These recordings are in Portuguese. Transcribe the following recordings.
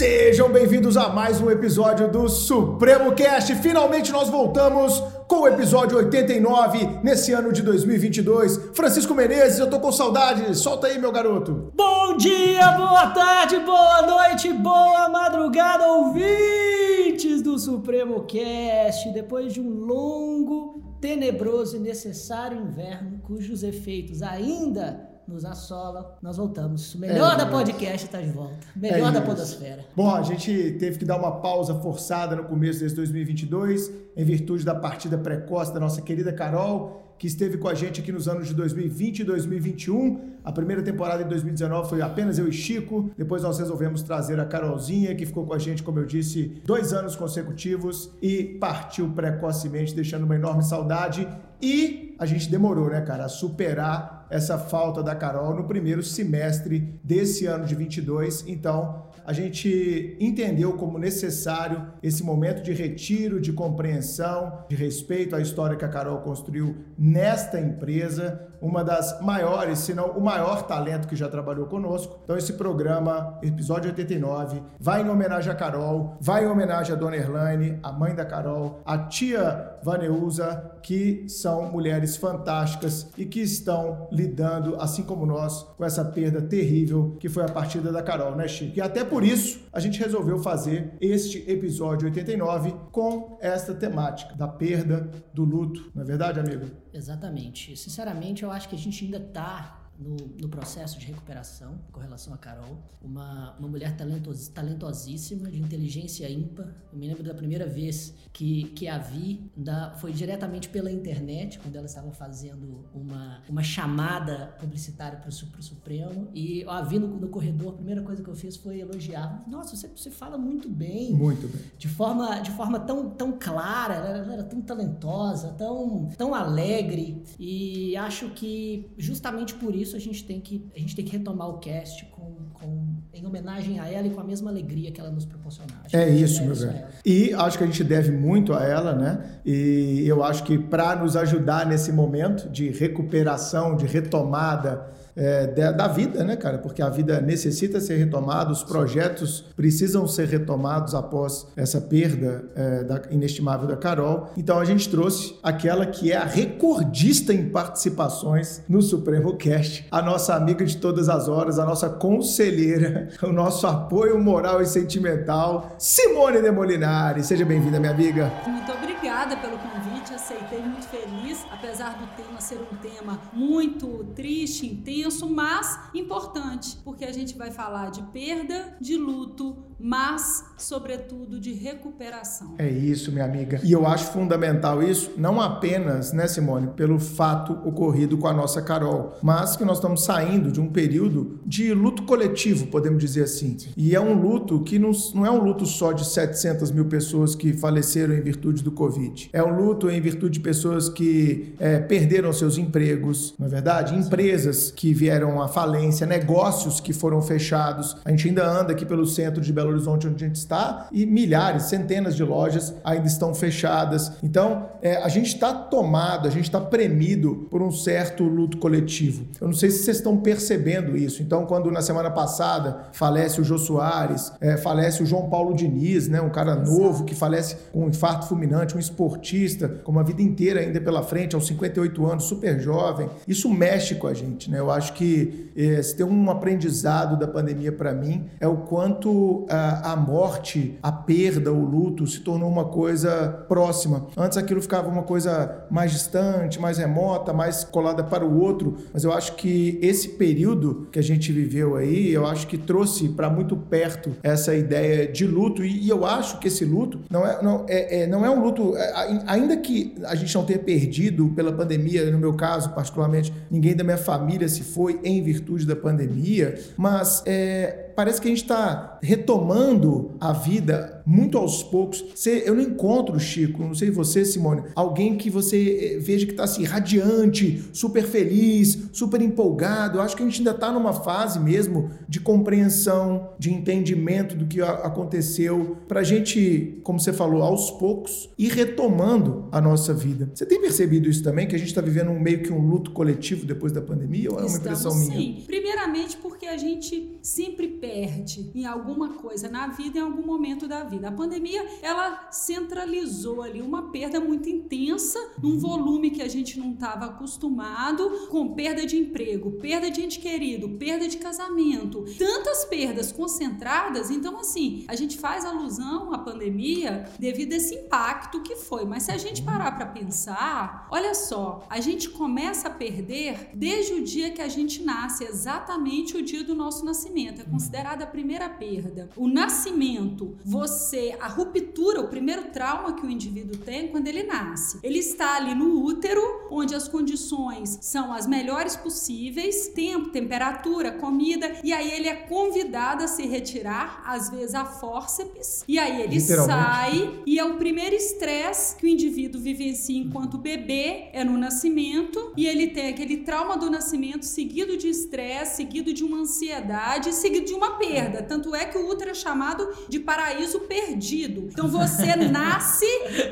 Sejam bem-vindos a mais um episódio do Supremo Cast. Finalmente nós voltamos com o episódio 89 nesse ano de 2022. Francisco Menezes, eu tô com saudade. Solta aí, meu garoto. Bom dia, boa tarde, boa noite, boa madrugada, ouvintes do Supremo Cast. Depois de um longo, tenebroso e necessário inverno, cujos efeitos ainda nos assola, nós voltamos. O melhor É, da é. podcast está de volta. Melhor É da podosfera. Bom, a gente teve que dar uma pausa forçada no começo desse 2022, em virtude da partida precoce da nossa querida Carol, que esteve com a gente aqui nos anos de 2020 e 2021. A primeira temporada em 2019 foi apenas eu e Chico. Depois nós resolvemos trazer a Carolzinha, que ficou com a gente, como eu disse, dois anos consecutivos e partiu precocemente, deixando uma enorme saudade. E a gente demorou, né, cara, a superar essa falta da Carol no primeiro semestre desse ano de 22. Então, a gente entendeu como necessário esse momento de retiro, de compreensão, de respeito à história que a Carol construiu nesta empresa, uma das maiores, se não o maior talento que já trabalhou conosco. Então, esse programa, episódio 89, vai em homenagem a Carol, vai em homenagem a Dona Erlane, a mãe da Carol, a tia Vaneuza, que são mulheres fantásticas e que estão lidando, assim como nós, com essa perda terrível que foi a partida da Carol, né, Chico? E até por isso a gente resolveu fazer este episódio 89 com esta temática da perda, do luto. Não é verdade, amigo? Exatamente. Sinceramente, eu acho que a gente ainda está no, no processo de recuperação com relação a Carol. Uma, uma mulher talentos, talentosíssima, de inteligência ímpar. Eu me lembro da primeira vez que, que a vi, da, foi diretamente pela internet, quando ela estava fazendo uma, uma chamada publicitária para o Supremo. E eu a vi no, no corredor, a primeira coisa que eu fiz foi elogiar. Nossa, você, você fala muito bem Muito bem. de forma, de forma tão, tão clara, ela, ela era tão talentosa, tão, tão alegre e acho que justamente por isso a gente tem que, a gente tem que retomar o cast com, com, em homenagem a ela e com a mesma alegria que ela nos proporcionava. Acho É isso, deve meu velho. ela. E acho que a gente deve muito a ela, né? E eu acho que para nos ajudar nesse momento de recuperação, de retomada é, da, da vida, né, cara? Porque a vida necessita ser retomada, os projetos precisam ser retomados após essa perda é, da, inestimável da Carol. Então a gente trouxe aquela que é a recordista em participações no Supremo Cast, a nossa amiga de todas as horas, a nossa conselheira, o nosso apoio moral e sentimental, Simone de Molinari. Seja bem-vinda, minha amiga. Muito obrigada pelo convite, aceitei muito feliz, apesar do tema ser um tema muito triste, intenso, mas importante, porque a gente vai falar de perda, de luto, mas, sobretudo, de recuperação. É isso, minha amiga. E eu acho fundamental isso, não apenas, né, Simone, pelo fato ocorrido com a nossa Carol, mas que nós estamos saindo de um período de luto coletivo, podemos dizer assim. E é um luto que não, não é um luto só de 700 mil pessoas que faleceram em virtude do Covid. É um luto em virtude de pessoas que é, perderam seus empregos, não é verdade? Empresas que vieram à falência, negócios que foram fechados. A gente ainda anda aqui pelo centro de Belo Horizonte, onde a gente está, e milhares, centenas de lojas ainda estão fechadas. Então, é, a gente está tomado, a gente está premido por um certo luto coletivo. Eu não sei se vocês estão percebendo isso. Então, quando na semana passada falece o Jô Soares, é, falece o João Paulo Diniz, né, um cara novo que falece com um infarto fulminante, um esportista com uma vida inteira ainda pela frente, aos 58 anos, super jovem. Isso mexe com a gente, né? Eu acho que é, se tem um aprendizado da pandemia para mim é o quanto a, a morte, a perda, o luto se tornou uma coisa próxima. Antes aquilo ficava uma coisa mais distante, mais remota, mais colada para o outro, mas eu acho que esse período que a gente viveu aí, eu acho que trouxe para muito perto essa ideia de luto e, e eu acho que esse luto não é, não é, é- não é um luto, é, ainda que a gente não tenha perdido pela pandemia, no meu caso particularmente, ninguém da minha família se foi em virtude da pandemia, mas é, parece que a gente está retomando a vida muito aos poucos. Você- eu não encontro, Chico, não sei você, Simone, alguém que você eh, veja que está assim, radiante, super feliz, super empolgado. Eu acho que a gente ainda está numa fase mesmo de compreensão, de entendimento do que aconteceu, para a gente, como você falou, aos poucos, ir retomando a nossa vida. Você tem percebido isso também, que a gente está vivendo um, meio que um luto coletivo depois da pandemia, ou é uma Estamos, impressão minha? Sim. Primeiramente porque porque a gente sempre perde em alguma coisa na vida, em algum momento da vida. A pandemia, ela centralizou ali uma perda muito intensa, num volume que a gente não estava acostumado, com perda de emprego, perda de ente querido, perda de casamento, tantas perdas concentradas. Então, assim, a gente faz alusão à pandemia devido a esse impacto que foi. Mas se a gente parar para pensar, olha só, a gente começa a perder desde o dia que a gente nasce, exatamente o dia do nosso nascimento. É considerada a primeira perda. O nascimento, você, a ruptura, o primeiro trauma que o indivíduo tem quando ele nasce. Ele está ali no útero, onde as condições são as melhores possíveis, tempo, temperatura, comida, e aí ele é convidado a se retirar, às vezes a fórceps, e aí ele sai, e é o primeiro estresse que o indivíduo vivencia enquanto bebê, é no nascimento, e ele tem aquele trauma do nascimento seguido de estresse, seguido de uma ansiedade, seguido de uma perda. Tanto é que o útero é chamado de paraíso perdido. Então você nasce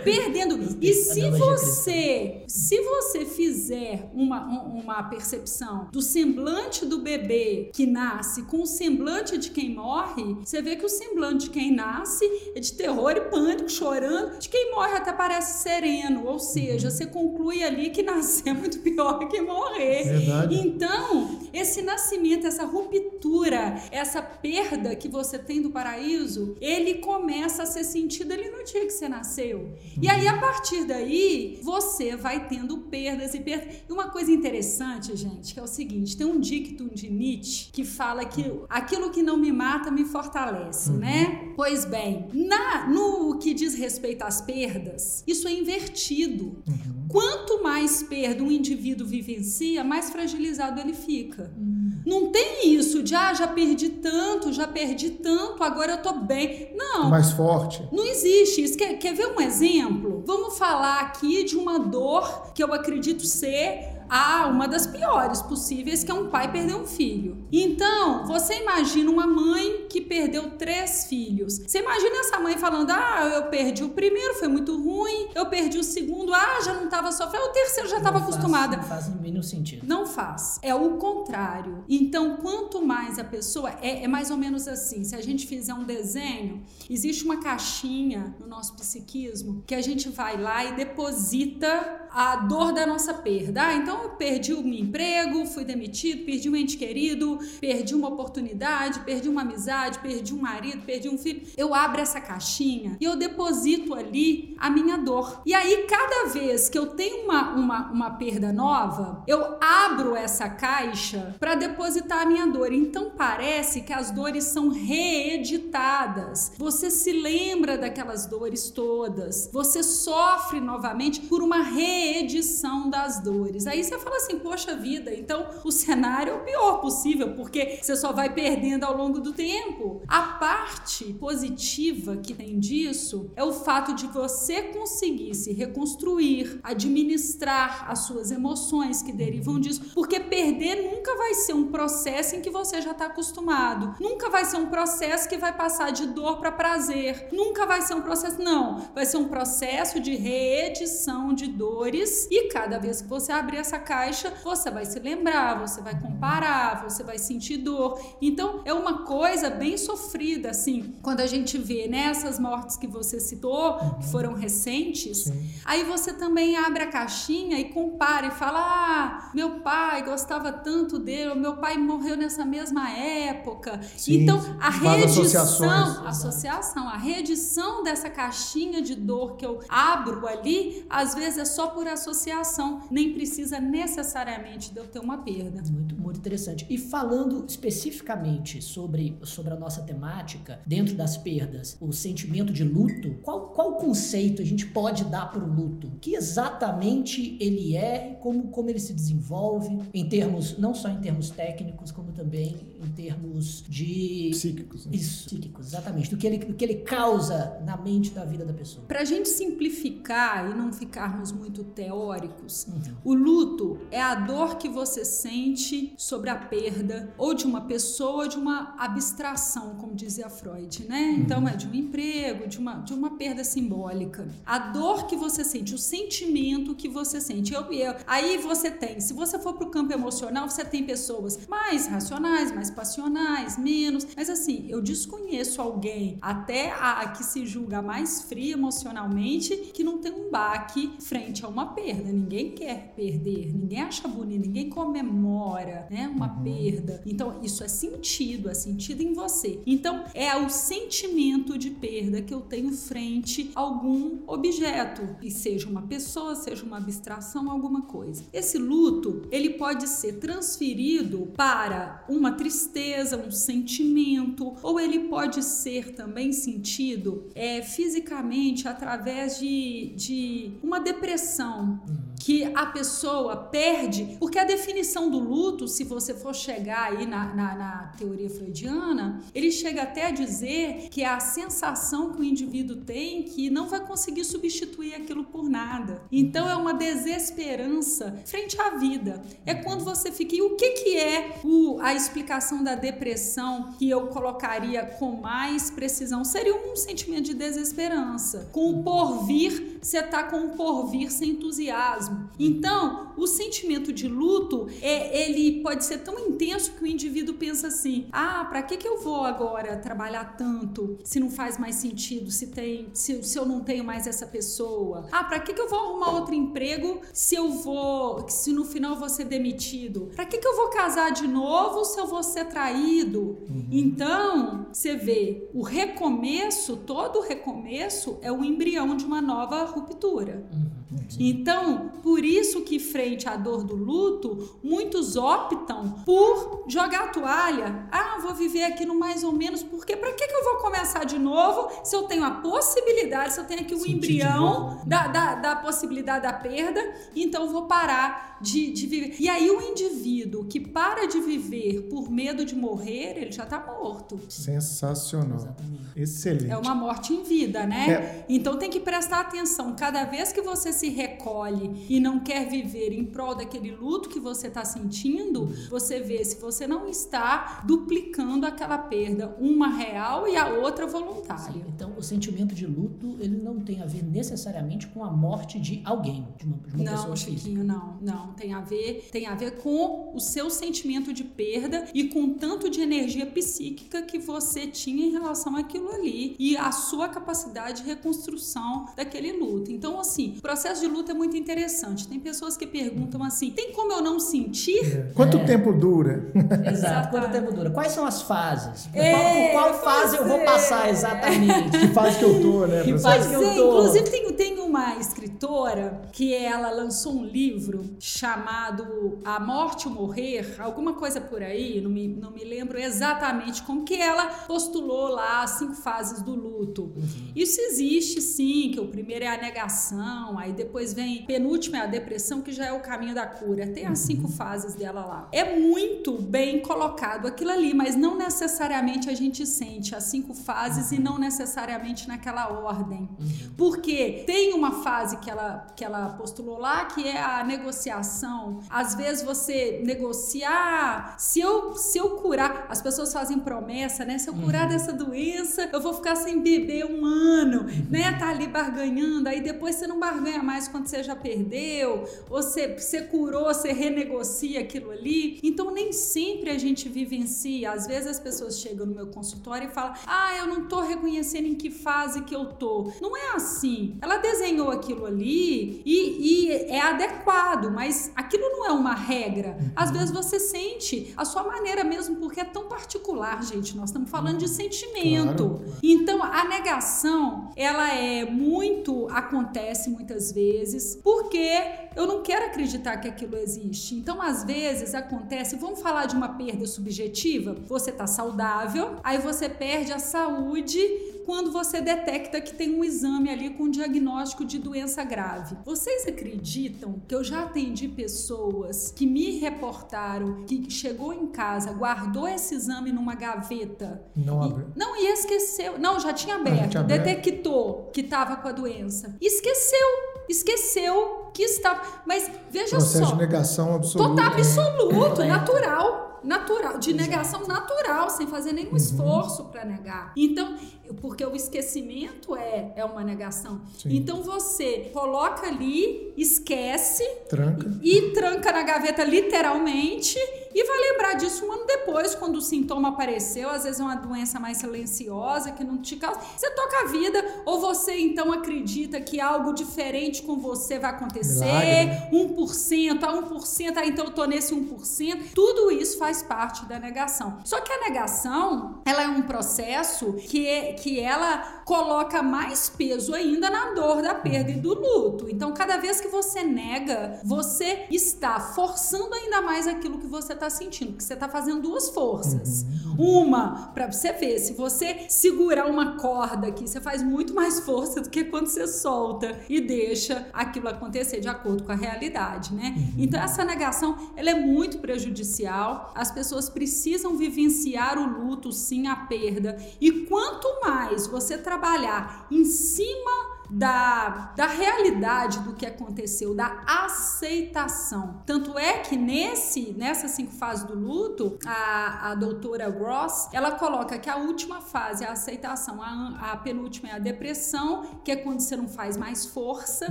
perdendo. E se você, se você fizer uma, uma percepção do semblante do bebê que nasce com o semblante de quem morre, você vê que o semblante de quem nasce é de terror e pânico, chorando. De quem morre até parece sereno. Ou seja, você conclui ali que nascer é muito pior que morrer. Verdade. Então, esse nascimento, essa ruptura, essa perda que você tem do paraíso, ele começa a ser sentido ali no dia que você nasceu. E aí, a partir daí, você vai tendo perdas e perdas. E uma coisa interessante, gente, que é o seguinte: tem um dictum de Nietzsche que fala que aquilo que não me mata me fortalece, uhum. né? Pois bem, na, no que diz respeito às perdas, isso é invertido. Uhum. Quanto mais perda um indivíduo vivencia, mais fragilizado ele fica. Uhum. Não tem isso de, ah, já perdi tanto, já perdi tanto, agora eu tô bem. Não. Mais forte. Não existe isso. Quer, quer ver um exemplo? Vamos falar aqui de uma dor que eu acredito ser a uma das piores possíveis, que é um pai perder um filho. Então, você imagina uma mãe que perdeu três filhos. Você imagina essa mãe falando: Ah, eu perdi o primeiro, foi muito ruim, eu perdi o segundo, ah, já não estava sofrendo, o terceiro já estava acostumada. Não faz nenhum sentido. Não faz. É o contrário. Então, quanto mais a pessoa. É, é mais ou menos assim: se a gente fizer um desenho, existe uma caixinha no nosso psiquismo que a gente vai lá e deposita a dor da nossa perda. Ah, então eu perdi meu emprego, fui demitido, perdi um ente querido, perdi uma oportunidade, perdi uma amizade, perdi um marido, perdi um filho. Eu abro essa caixinha e eu deposito ali a minha dor. E aí, cada vez que eu tenho uma, uma, uma perda nova, eu abro essa caixa para depositar a minha dor. Então parece que as dores são reeditadas. Você se lembra daquelas dores todas. Você sofre novamente por uma reedição das dores. Aí você fala assim, poxa vida, então o cenário é o pior possível, porque você só vai perdendo ao longo do tempo. A parte positiva que tem disso é o fato de você conseguir se reconstruir, administrar as suas emoções que derivam disso, porque perder nunca vai ser um processo em que você já está acostumado, nunca vai ser um processo que vai passar de dor para prazer, nunca vai ser um processo, não, vai ser um processo de reedição de dores e cada vez que você abrir essa caixa, você vai se lembrar, você vai comparar, você vai sentir dor. Então, é uma coisa bem sofrida, assim, quando a gente vê nessas né, mortes que você citou, que uhum. foram recentes, Sim. aí você também abre a caixinha e compara e fala: ah, meu pai gostava tanto dele, meu pai morreu nessa mesma época. Sim, então, a reedição, associação, a reedição dessa caixinha de dor que eu abro ali, às vezes é só por associação, nem precisa necessariamente de eu ter uma perda. Muito, muito interessante. E falando especificamente sobre, sobre a nossa temática, dentro das perdas, o sentimento de luto, qual, qual conceito a gente pode dar para o luto? O que exatamente ele é e como, como ele se desenvolve, em termos, não só em termos técnicos, como também em termos de. Psíquicos. Né? Isso, psíquicos, exatamente. Do que, ele, do que ele causa na mente da vida da pessoa. Para a gente simplificar e não ficarmos muito teóricos, uhum. o luto é a dor que você sente sobre a perda ou de uma pessoa ou de uma abstração, como dizia Freud, né? Uhum. Então é de um emprego, de uma, de uma perda assim simbólica. A dor que você sente, o sentimento que você sente. Eu, eu, aí você tem, se você for para o campo emocional, você tem pessoas mais racionais, mais passionais, menos. Mas assim, eu desconheço alguém, até a, a que se julga mais fria emocionalmente, que não tem um baque frente a uma perda. Ninguém quer perder, ninguém acha bonito, ninguém comemora, né, uma uhum. perda. Então isso é sentido, é sentido em você. Então é o sentimento de perda que eu tenho frente algum objeto, e seja uma pessoa, seja uma abstração, alguma coisa. Esse luto, ele pode ser transferido para uma tristeza, um sentimento, ou ele pode ser também sentido é, fisicamente através de, de uma depressão que a pessoa perde, porque a definição do luto, se você for chegar aí na, na, na teoria freudiana, ele chega até a dizer que é a sensação que o indivíduo tem que não vai conseguir substituir aquilo por nada. Então é uma desesperança frente à vida. É quando você fica. E o que, que é o, a explicação da depressão que eu colocaria com mais precisão? Seria um sentimento de desesperança. Com o porvir, você está com o porvir sem entusiasmo. Então, o sentimento de luto é ele pode ser tão intenso que o indivíduo pensa assim: ah, para que, que eu vou agora trabalhar tanto se não faz mais sentido, se tem, se, se eu não tenho mais essa pessoa? Ah, para que, que eu vou arrumar outro emprego se eu vou, se no final eu vou ser demitido? Para que, que eu vou casar de novo se eu vou ser traído? Uhum. Então, você vê, o recomeço, todo recomeço é o embrião de uma nova ruptura. Uhum. Então, por isso que frente à dor do luto, muitos optam por jogar a toalha. Ah, vou viver aqui no mais ou menos, porque para que, que eu vou começar de novo se eu tenho a possibilidade, se eu tenho aqui o Sentir embrião da, da, da, possibilidade da perda, então vou parar de, de viver. E aí o indivíduo que para de viver por medo de morrer, ele já está morto. Sensacional. Exatamente. Excelente. É uma morte em vida, né? É. Então tem que prestar atenção. Cada vez que você se recolhe e não quer viver em prol daquele luto que você está sentindo, você vê se você não está duplicando aquela perda, uma real e a outra voluntária. Sim, então, o sentimento de luto ele não tem a ver necessariamente com a morte de alguém, de uma, de uma não, pessoa Chiquinho, física. Não, não, tem a ver, tem a ver com o seu sentimento de perda e com tanto de energia psíquica que você tinha em relação àquilo ali e a sua capacidade de reconstrução daquele luto. Então, assim, o processo de luta é muito interessante. Tem pessoas que perguntam assim: tem como eu não sentir? É. Quanto é. tempo dura? Exato, quanto tempo dura? Quais são as fases? É, qual, qual fase eu vou passar exatamente? que fase que eu tô, né? Que fase que eu é, tô? Inclusive, tem, tem uma escritora que ela lançou um livro chamado A Morte ou Morrer, alguma coisa por aí, não me, não me lembro exatamente como que ela postulou lá as cinco fases do luto. Uhum. Isso existe sim, que o primeiro é a negação, aí depois vem penúltima é a depressão, que já é o caminho da cura. Tem as cinco uhum. fases dela lá. É muito bem colocado aquilo ali, mas não necessariamente a gente sente as cinco fases e não necessariamente naquela ordem. Uhum. Porque tem uma fase que ela, que ela postulou lá, que é a negociação. Às vezes você negociar, se eu, se eu curar, as pessoas fazem promessa, né? Se eu curar uhum. dessa doença, eu vou ficar sem beber um ano, uhum. né? Tá ali barganhando, aí depois você não barganha mais quando você já perdeu, ou você, você curou, você renegocia aquilo ali. Então nem sempre a gente vivencia. Às vezes as pessoas chegam no meu consultório e falam: Ah, eu não tô reconhecendo em que fase que eu tô. Não é assim. Ela desenhou aquilo ali e, e é adequado, mas aquilo não é uma regra. Às vezes você sente a sua maneira mesmo, porque é tão particular, gente. Nós estamos falando de sentimento. Claro. Então a negação, ela é muito acontece muitas vezes, porque eu não quero acreditar que aquilo existe. Então, às vezes acontece, vamos falar de uma perda subjetiva? Você está saudável, aí você perde a saúde quando você detecta que tem um exame ali com diagnóstico de doença grave. Vocês acreditam que eu já atendi pessoas que me reportaram que chegou em casa, guardou esse exame numa gaveta? Não abriu. Não, e esqueceu. Não, já tinha aberto. Ah, tinha aberto. Detectou que estava com a doença. Esqueceu. Esqueceu que estava. Mas veja Processo só. de negação absoluta. Total, absoluto, natural. natural, de negação natural, sem fazer nenhum uhum. esforço para negar. Então, porque o esquecimento é, é uma negação. Sim. Então você coloca ali, esquece tranca. E, e tranca na gaveta literalmente e vai lembrar disso um ano depois, quando o sintoma apareceu, às vezes é uma doença mais silenciosa que não te causa. Você toca a vida, ou você então acredita que algo diferente com você vai acontecer, Milagre. 1%, a 1%, ah, então eu tô nesse 1%. Tudo isso faz parte da negação. Só que a negação, ela é um processo que, é, que ela coloca mais peso ainda na dor da perda e do luto. Então, cada vez que você nega, você está forçando ainda mais aquilo que você está sentindo, porque você está fazendo duas forças. Uhum. Uma, para você ver, se você segurar uma corda aqui, você faz muito mais força do que quando você solta e deixa aquilo acontecer de acordo com a realidade, né? Uhum. Então, essa negação, ela é muito prejudicial. As pessoas precisam vivenciar o luto, sim, a perda. E quanto mais você trabalhar em cima da, da realidade do que aconteceu, da aceitação. Tanto é que nesse nessas cinco fases do luto, a, a doutora Ross, ela coloca que a última fase é a aceitação, a, a penúltima é a depressão, que é quando você não faz mais força,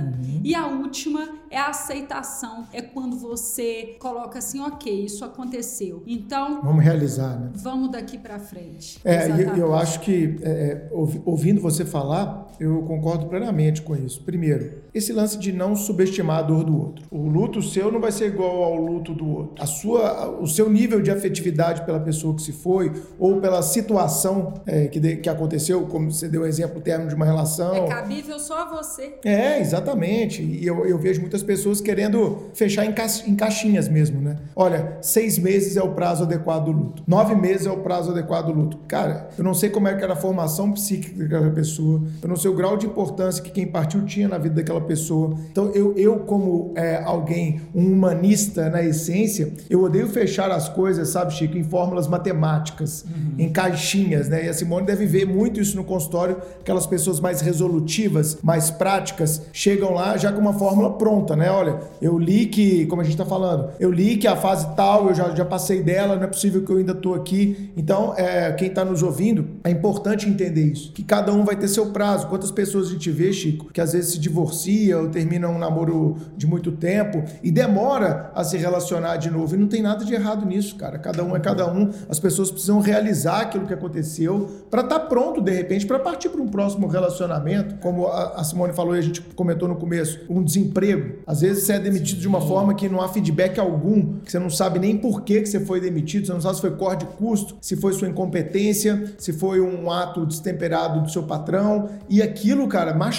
uhum. e a última é a aceitação, é quando você coloca assim, ok, isso aconteceu. Então... Vamos realizar, né? Vamos daqui para frente. É, eu, eu acho que, é, é ouvindo você falar, eu concordo plenamente com isso. Primeiro, esse lance de não subestimar a dor do outro. O luto seu não vai ser igual ao luto do outro. A sua, o seu nível de afetividade pela pessoa que se foi ou pela situação é, que, de, que aconteceu, como você deu o exemplo, o término de uma relação. É cabível só a você. É, exatamente. E eu, eu vejo muitas pessoas querendo fechar em, ca, em caixinhas mesmo, né? Olha, seis meses é o prazo adequado do luto. Nove meses é o prazo adequado do luto. Cara, eu não sei como é que era a formação psíquica daquela pessoa. Eu não sei o grau de importância que quem partiu tinha na vida daquela pessoa. Então, eu, eu como é, alguém, um humanista na essência, eu odeio fechar as coisas, sabe, Chico, em fórmulas matemáticas, uhum. em caixinhas, né? E a Simone deve ver muito isso no consultório, aquelas pessoas mais resolutivas, mais práticas, chegam lá já com uma fórmula pronta, né? Olha, eu li que, como a gente está falando, eu li que a fase tal, eu já, já passei dela, não é possível que eu ainda estou aqui. Então, é, quem está nos ouvindo, é importante entender isso, que cada um vai ter seu prazo. Quantas pessoas a gente vê, Chico, que às vezes se divorcia ou termina um namoro de muito tempo e demora a se relacionar de novo. E não tem nada de errado nisso, cara. Cada um é cada um. As pessoas precisam realizar aquilo que aconteceu para estar tá pronto, de repente, para partir para um próximo relacionamento. Como a Simone falou e a gente comentou no começo, um desemprego. Às vezes você é demitido de uma forma que não há feedback algum, que você não sabe nem por que, que você foi demitido, você não sabe se foi corte de custo, se foi sua incompetência, se foi um ato destemperado do seu patrão. E aquilo, cara, machuca.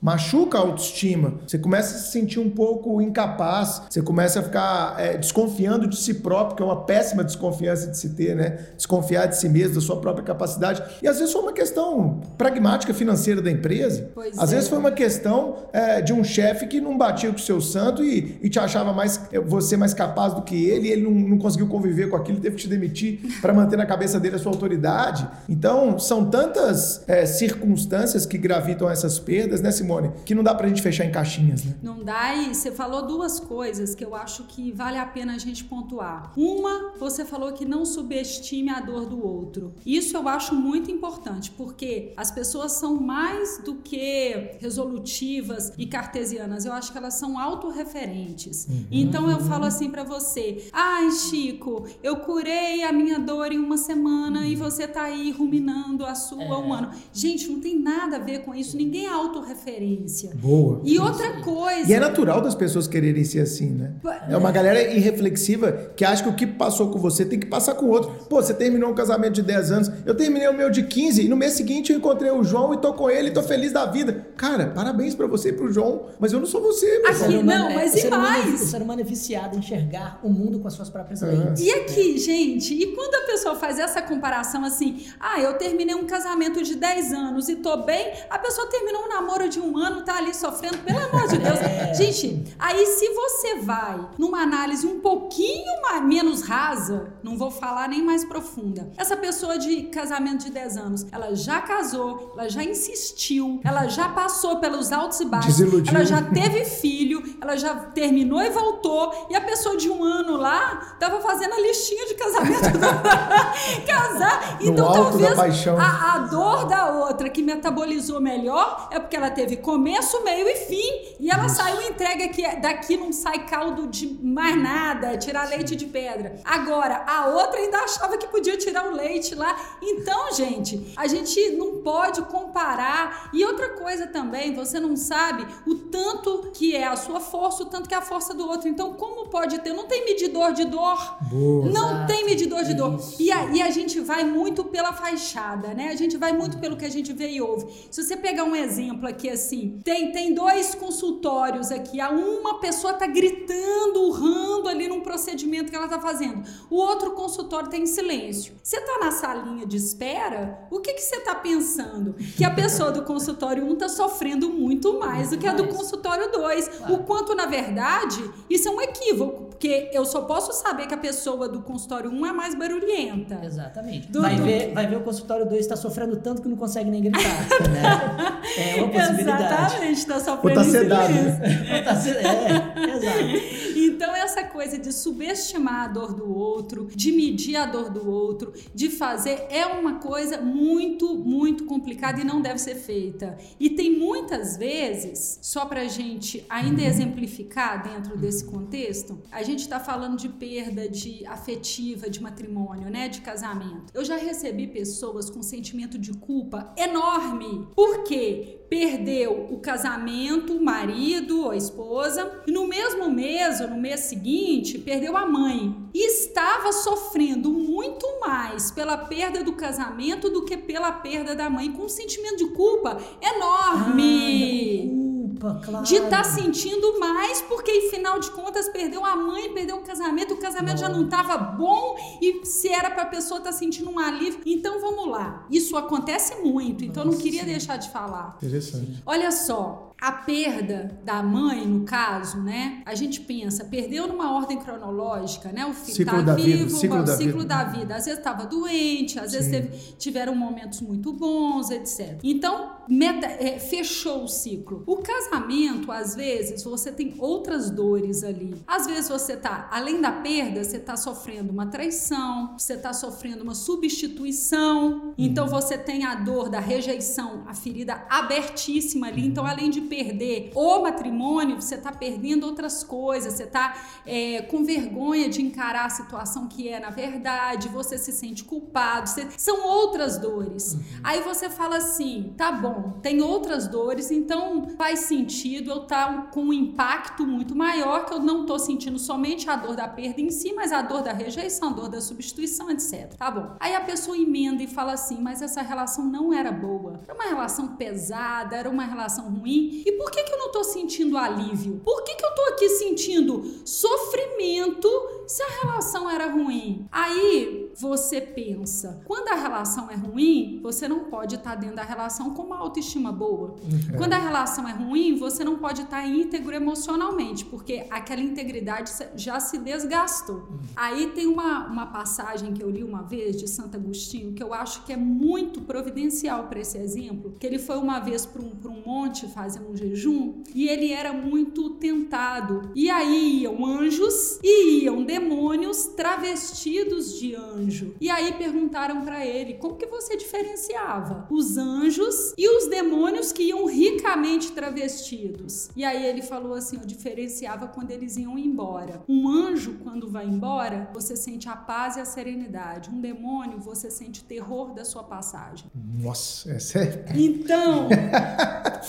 Machuca a autoestima. Você começa a se sentir um pouco incapaz, você começa a ficar é, desconfiando de si próprio, que é uma péssima desconfiança de se ter, né? Desconfiar de si mesmo, da sua própria capacidade. E às vezes foi uma questão pragmática financeira da empresa. Pois às é. vezes foi uma questão é, de um chefe que não batia com o seu santo e, e, te achava mais é, você mais capaz do que ele, e ele não, não conseguiu conviver com aquilo, teve que te demitir para manter na cabeça dele a sua autoridade. Então, são tantas é, circunstâncias que gravitam essas perdas, né, Simone? Que não dá pra gente fechar em caixinhas, né? Não dá, e você falou duas coisas que eu acho que vale a pena a gente pontuar. Uma, você falou que não subestime a dor do outro. Isso eu acho muito importante, porque as pessoas são mais do que resolutivas e cartesianas. Eu acho que elas são autorreferentes. Uhum. Então eu falo assim para você: ai, Chico, eu curei a minha dor em uma semana uhum. e você tá aí ruminando a sua é. um ano. Gente, não tem nada a ver com isso. Ninguém é autorreferência. Boa. E outra coisa. E é natural das pessoas quererem ser assim, né? É uma galera irreflexiva que acha que o que passou com você tem que passar com o outro. Pô, você terminou um casamento de 10 anos, eu terminei o meu de 15 e no mês seguinte eu encontrei o João e tô com ele, tô feliz da vida. Cara, parabéns para você e pro João, mas eu não sou você. Aqui, não, mas é, e mais? o ser humano é viciado em enxergar o mundo com as suas próprias lentes. E aqui, gente, e quando a pessoa faz essa comparação assim, ah, eu terminei um casamento de 10 anos e tô bem, a pessoa termina terminou um namoro de um ano, tá ali sofrendo, pelo amor de Deus. É. Gente, aí se você vai numa análise um pouquinho mais, menos rasa, não vou falar nem mais profunda. Essa pessoa de casamento de 10 anos, ela já casou, ela já insistiu, ela já passou pelos altos e baixos, Desiludiu. ela já teve filho, ela já terminou e voltou, e a pessoa de um ano lá tava fazendo a listinha de casamento casar. Então talvez a, a dor da outra que metabolizou melhor é porque ela teve começo, meio e fim, e ela Isso. saiu entregue aqui, daqui não sai caldo de mais nada, tirar leite de pedra. Agora, a outra ainda achava que podia tirar o leite lá. Então, gente, a gente não pode comparar. E outra coisa também, você não sabe o tanto que é a sua força, o tanto que é a força do outro. Então, como pode ter? Não tem medidor de dor. Boa. Não Exato. tem medidor de dor. E a, e a gente vai muito pela fachada, né? A gente vai muito pelo que a gente vê e ouve. Se você pegar um exemplo aqui assim, tem, tem dois consultórios aqui, a uma pessoa tá gritando, urrando ali num procedimento que ela tá fazendo. O outro consultório tem silêncio. Você tá na salinha de espera, o que que você tá pensando? Que a pessoa do consultório 1 tá sofrendo muito mais do que a do consultório 2. O quanto, na verdade, isso é um equívoco, porque eu só posso saber que a pessoa do consultório 1 é mais barulhenta. Exatamente. Do, vai, do... Ver, vai ver o consultório 2 está sofrendo tanto que não consegue nem gritar. né? É uma possibilidade. Exatamente, está sofrendo Ou tá sedado, né? tá sedado. É, exato. Então, essa coisa de subestimar a dor do outro, de medir a dor do outro, de fazer, é uma coisa muito, muito complicada e não deve ser feita. E tem muitas vezes, só para a gente ainda exemplificar dentro desse contexto, a gente está falando de perda de afetiva, de matrimônio, né, de casamento. Eu já recebi pessoas com sentimento de culpa enorme. Por quê? Perdeu o casamento, o marido ou a esposa, e no mesmo mês ou no mês seguinte perdeu a mãe. E estava sofrendo muito mais pela perda do casamento do que pela perda da mãe, com um sentimento de culpa enorme. Ah, culpa, claro. De estar tá sentindo mais, porque afinal de contas perdeu a mãe, perdeu o casamento, o casamento já não estava bom e se era para a pessoa estar tá sentindo um alívio. Então vamos lá. Isso acontece muito, então Nossa, não queria sim. deixar de falar. Interessante. Olha só, a perda da mãe, no caso, né? A gente pensa, perdeu numa ordem cronológica, né? O filho tá vivo, vida, ciclo, da, ciclo vida. da vida. Às vezes estava doente, às Sim. vezes teve, tiveram momentos muito bons, etc. Então, meta, é, fechou o ciclo. O casamento, às vezes, você tem outras dores ali. Às vezes você tá, além da perda, você tá sofrendo uma traição, você tá sofrendo uma substituição. Então uhum. você tem a dor da rejeição, a ferida abertíssima ali. Então, além de perder o matrimônio, você está perdendo outras coisas, você está é, com vergonha de encarar a situação que é na verdade, você se sente culpado, você... são outras dores. Uhum. Aí você fala assim: tá bom, tem outras dores, então faz sentido eu estar tá com um impacto muito maior que eu não estou sentindo somente a dor da perda em si, mas a dor da rejeição, a dor da substituição, etc. Tá bom. Aí a pessoa emenda e fala assim: mas essa relação não era boa, era uma relação pesada, era uma relação ruim. E por que, que eu não estou sentindo alívio? Por que, que eu estou aqui sentindo sofrimento se a relação era ruim? Aí você pensa, quando a relação é ruim, você não pode estar dentro da relação com uma autoestima boa. É. Quando a relação é ruim, você não pode estar íntegro emocionalmente, porque aquela integridade já se desgastou. Uhum. Aí tem uma, uma passagem que eu li uma vez de Santo Agostinho que eu acho que é muito providencial para esse exemplo, que ele foi uma vez para um, um monte fazer um jejum e ele era muito tentado. E aí iam anjos e iam demônios travestidos de anjo. E aí perguntaram para ele como que você diferenciava os anjos e os demônios que iam ricamente travestidos. E aí ele falou assim: eu diferenciava quando eles iam embora. Um anjo, quando vai embora, você sente a paz e a serenidade. Um demônio, você sente o terror da sua passagem. Nossa, essa é. Então,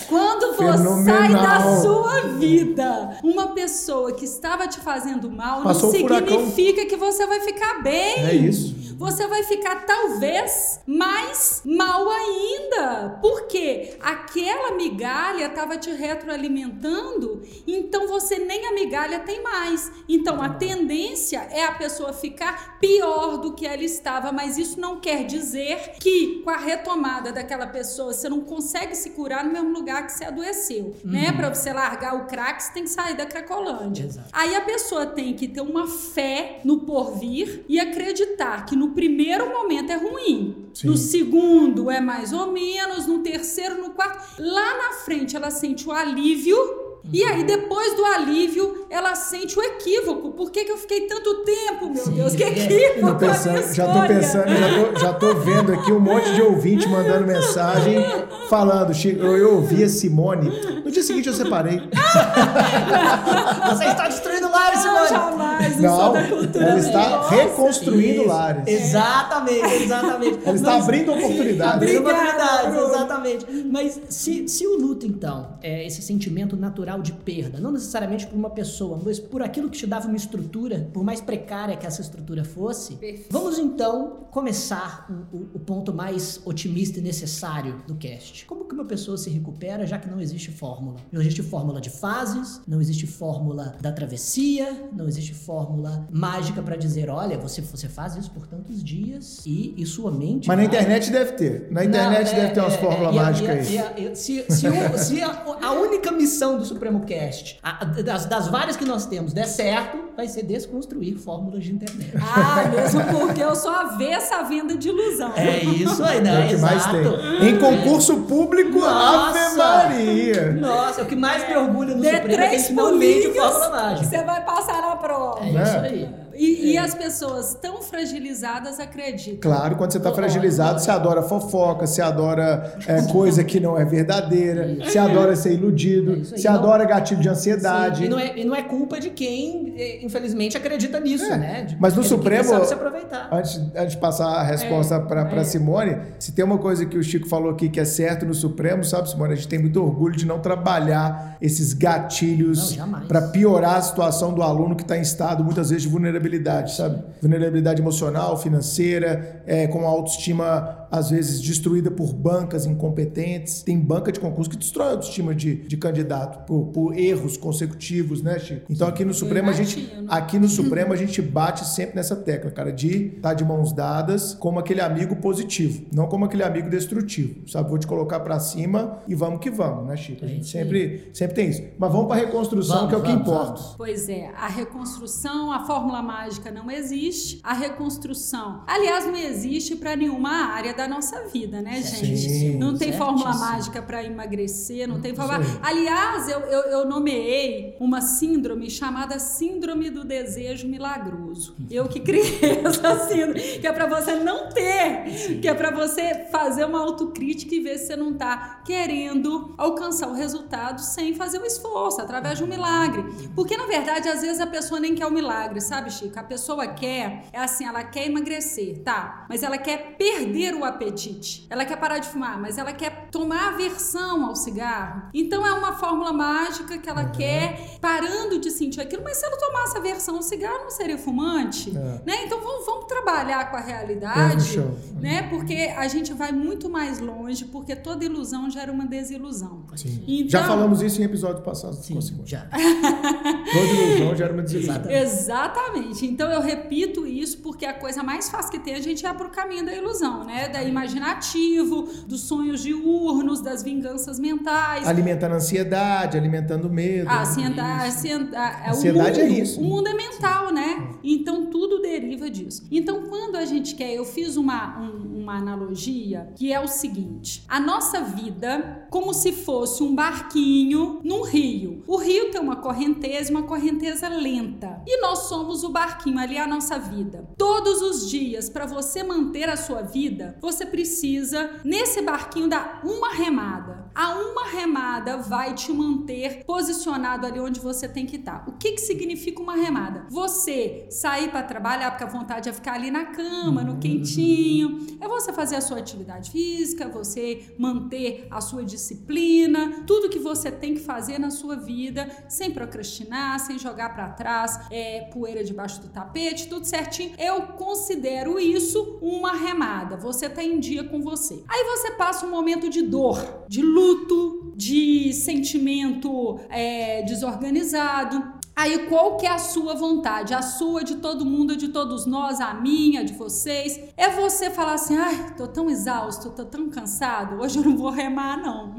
quando você sai da sua vida uma pessoa que estava te fazendo mal, Passou não significa que você vai ficar bem. É isso. Jesus. Você vai ficar talvez mais mal ainda, porque aquela migalha estava te retroalimentando, então você nem a migalha tem mais. Então a tendência é a pessoa ficar pior do que ela estava, mas isso não quer dizer que com a retomada daquela pessoa você não consegue se curar no mesmo lugar que você adoeceu, né? uhum. né? Para você largar o crack, você tem que sair da cracolândia. Exato. Aí a pessoa tem que ter uma fé no porvir e acreditar que no primeiro momento é ruim, Sim. no segundo é mais ou menos, no terceiro, no quarto, lá na frente ela sente o alívio e aí, depois do alívio, ela sente o equívoco. Por que, que eu fiquei tanto tempo, meu Sim, Deus? Que equívoco! Pensando, já tô pensando, já tô, já tô vendo aqui um monte de ouvinte mandando mensagem falando, Chico, eu, ouvi a Simone. No dia seguinte eu separei. Você está destruindo lares, Simone! Não, jamais, não, não da cultura ela está Nossa, reconstruindo isso. lares. Exatamente, exatamente. Ela está Mas, abrindo oportunidades. Abrindo oportunidades, exatamente. Mas se, se o luto, então, é esse sentimento natural de perda, não necessariamente por uma pessoa, mas por aquilo que te dava uma estrutura, por mais precária que essa estrutura fosse. Perfeito. Vamos então começar o, o, o, ponto mais otimista e necessário do cast. Como que uma pessoa se recupera, já que não existe fórmula? Não existe fórmula de fases, não existe fórmula da travessia, não existe fórmula mágica para dizer, olha, você, você faz isso por tantos dias e, e sua mente. Mas vai... na internet deve ter. Na internet não, é, deve ter umas é, fórmulas é, mágicas aí. se, se, o, se a, a única missão do Supremo Cast, a, das, das várias que nós temos, der certo, vai ser desconstruir fórmulas de internet. Ah, mesmo porque eu sou avessa à venda de ilusão. É isso aí, né? É o que Exato. mais tem. Em concurso público, Nossa, Ave Maria. Nossa, é o que mais me orgulha no Supremo é que a gente não vende fórmula mágica. Você vai passar na prova. É isso aí. E, é. e, as pessoas tão fragilizadas acreditam. Claro, quando você está fragilizado, você adora fofoca, você adora é, coisa que não é verdadeira, você adora ser iludido, é você adora gatilho de ansiedade. E não, é, e não é culpa de quem, é, infelizmente, acredita nisso, é. né? De, Mas no Supremo, Antes, antes de passar a resposta para Simone, se tem uma coisa que o Chico falou aqui que é certo no Supremo, sabe, Simone? A gente tem muito orgulho de não trabalhar esses gatilhos para piorar a situação do aluno que está em estado, muitas vezes, de vulnerabilidade sabe? Vulnerabilidade emocional, financeira, é, com autoestima às vezes destruída por bancas incompetentes. Tem banca de concurso que destrói a autoestima de, de candidato por, por erros consecutivos, né, Chico? Então aqui no Supremo a gente aqui no Supremo a gente bate sempre nessa tecla, cara, de estar tá de mãos dadas como aquele amigo positivo, não como aquele amigo destrutivo, sabe? Vou te colocar para cima e vamos que vamos, né, Chico? A gente sempre sempre tem isso. Mas vamos para reconstrução, vamos, que é o que importa. Vamos. Pois é, a reconstrução, a fórmula mágica não existe. A reconstrução, aliás, não existe para nenhuma área da nossa vida, né, gente? Sim, não tem fórmula mágica para emagrecer, não tem fórmula. Aliás, eu, eu, eu, nomeei uma síndrome chamada Síndrome do Desejo Milagroso. Eu que criei essa síndrome, que é para você não ter, que é para você fazer uma autocrítica e ver se você não tá querendo alcançar o resultado sem fazer o esforço, através de um milagre. Porque, na verdade, às vezes a pessoa nem quer o milagre, sabe, Chico? A pessoa quer, é assim, ela quer emagrecer, tá? Mas ela quer perder o apetite. Ela quer parar de fumar, mas ela quer tomar aversão ao cigarro. Então é uma fórmula mágica que ela uhum. quer parando de sentir aquilo, mas se ela tomasse aversão ao cigarro, não seria fumante, é. né? Então vamos, vamos, trabalhar com a realidade, né? Porque a gente vai muito mais longe, porque toda ilusão gera uma desilusão. Então, já falamos isso em episódio passado. Sim, já. toda ilusão gera uma desilusão. Exatamente. Então eu repito isso porque a coisa mais fácil que tem é a gente ir para o caminho da ilusão, né? Da imaginativo, dos sonhos diurnos, das vinganças mentais. Alimentando a ansiedade, alimentando o medo. A ansiedade, ansiedade, ansiedade mundo, é isso. O mundo é mental, né? Então tudo deriva disso. Então quando a gente quer, eu fiz uma, um, uma analogia que é o seguinte: a nossa vida como se fosse um barquinho num rio. O rio tem uma correnteza, uma correnteza lenta. E nós somos o barquinho ali, a nossa vida. Todos os dias, para você manter a sua vida, você precisa, nesse barquinho, dar uma remada. A uma remada vai te manter posicionado ali onde você tem que estar. O que, que significa uma remada? Você sair para trabalhar, porque a vontade é ficar ali na cama, no quentinho, é você fazer a sua atividade física, você manter a sua disciplina, tudo que você tem que fazer na sua vida, sem procrastinar, sem jogar para trás é, poeira debaixo do tapete, tudo certinho. Eu considero isso uma remada. Você tá em dia com você. Aí você passa um momento de dor, de luto, de sentimento é, desorganizado. Aí qual que é a sua vontade? A sua, de todo mundo, de todos nós, a minha, de vocês. É você falar assim: ai, tô tão exausto, tô tão cansado, hoje eu não vou remar, não.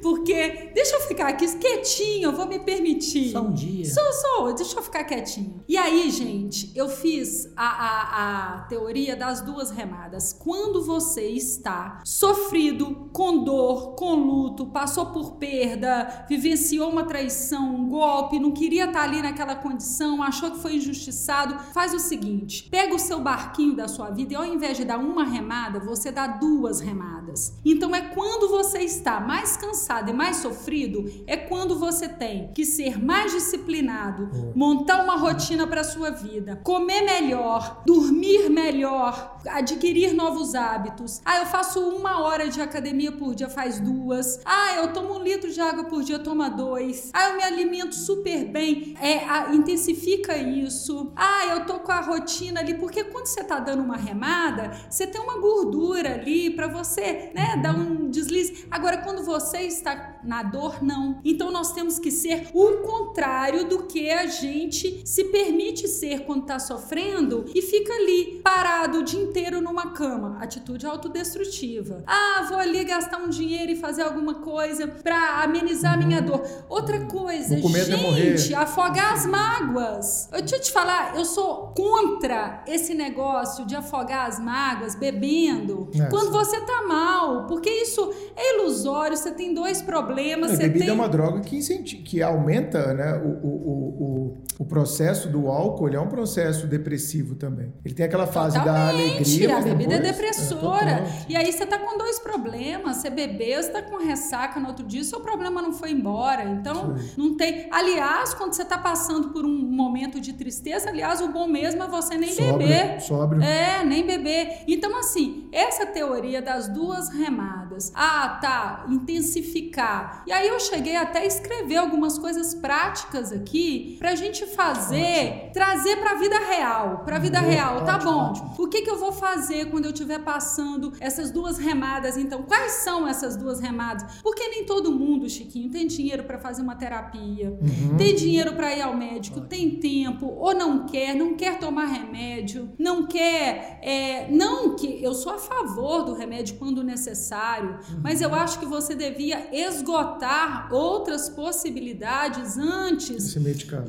Porque deixa eu ficar aqui quietinho, eu vou me permitir. Só um dia. Sou, sou, deixa eu ficar quietinho. E aí, gente, eu fiz a, a, a teoria das duas remadas. Quando você está sofrido, com dor, com luto, passou por perda, vivenciou uma traição, um golpe, não queria estar ali naquela condição, achou que foi injustiçado, faz o seguinte: pega o seu barquinho da sua vida e ao invés de dar uma remada, você dá duas remadas. Então é quando você está mais cansado e mais sofrido, é quando você tem que ser mais disciplinado, montar uma rotina para sua vida, comer melhor, dormir melhor, adquirir novos hábitos. Ah, eu faço uma hora de academia por dia, faz duas. Ah, eu tomo um litro de água por dia, toma dois. Ah, eu me alimento super bem é, a, intensifica isso. Ah, eu tô com a rotina ali, porque quando você tá dando uma remada, você tem uma gordura ali para você, né, dar um deslize. Agora, quando você está na dor, não. Então, nós temos que ser o contrário do que a gente se permite ser quando tá sofrendo e fica ali parado o dia inteiro numa cama. Atitude autodestrutiva. Ah, vou ali gastar um dinheiro e fazer alguma coisa para amenizar a minha dor. Outra coisa, Vou com medo de morrer. gente, afogar as mágoas. Eu, deixa eu te falar, eu sou contra esse negócio de afogar as mágoas bebendo É, quando sim. você tá mal, porque isso é ilusório, você tem dois problemas, A você bebida tem é uma droga que, que aumenta né, o, o, o, o, processo do álcool, ele é um processo depressivo também. Ele tem aquela fase da Totalmente, alegria. a bebida é depois- depressora. total. e aí você tá com dois problemas. Você bebeu, você tá com ressaca no outro dia, seu problema não foi embora. Então, não tem. Aliás, quando você tá passando por um momento de tristeza, aliás, o bom mesmo é você nem Sóbrio, beber. sóbrio. É, nem beber. Então, assim, essa teoria das duas remadas. Ah, tá, intensificar. E aí eu cheguei até a escrever algumas coisas práticas aqui pra gente fazer, trazer pra vida real. Pra vida Boa, real, tá ótimo, bom? ótimo. O que, que eu vou fazer quando eu estiver passando essas duas remadas? Então, quais são essas duas remadas? Porque nem todo mundo, Chiquinho, tem dinheiro pra fazer uma terapia, Uhum. tem dinheiro pra ir ao médico, tem tempo, ou não quer, não quer tomar remédio, não quer. é, não que eu sou a favor do remédio quando necessário, mas eu acho que você devia esgotar outras possibilidades antes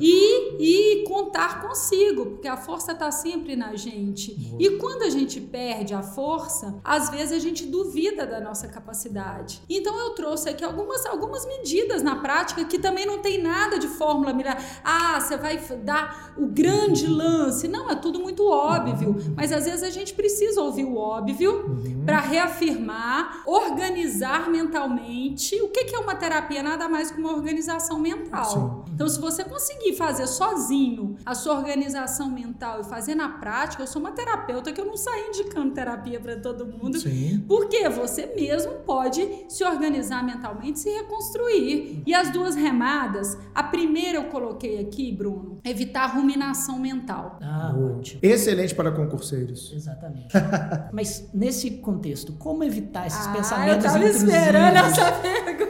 e, e contar consigo, porque a força está sempre na gente. E quando a gente perde a força, às vezes a gente duvida da nossa capacidade. Então eu trouxe aqui algumas, algumas medidas na prática que também não tem nada de fórmula mirar. Ah, você vai dar o grande lance. Não, é tudo muito óbvio. Mas às vezes a gente precisa ouvir o óbvio para reafirmar, organizar mentalmente. O que que é uma terapia? Nada mais que uma organização mental. Então, se você conseguir fazer sozinho a sua organização mental e fazer na prática, eu sou uma terapeuta que eu não saio indicando terapia para todo mundo. Sim. Porque você mesmo pode se organizar mentalmente, se reconstruir. E as duas remadas, a primeira eu coloquei aqui, Bruno, evitar ruminação mental. Ah, Boa. ótimo. Excelente para concurseiros. Exatamente. Mas nesse contexto, como evitar esses Ah, pensamentos eu tava intrusivos? esperando essa pergunta.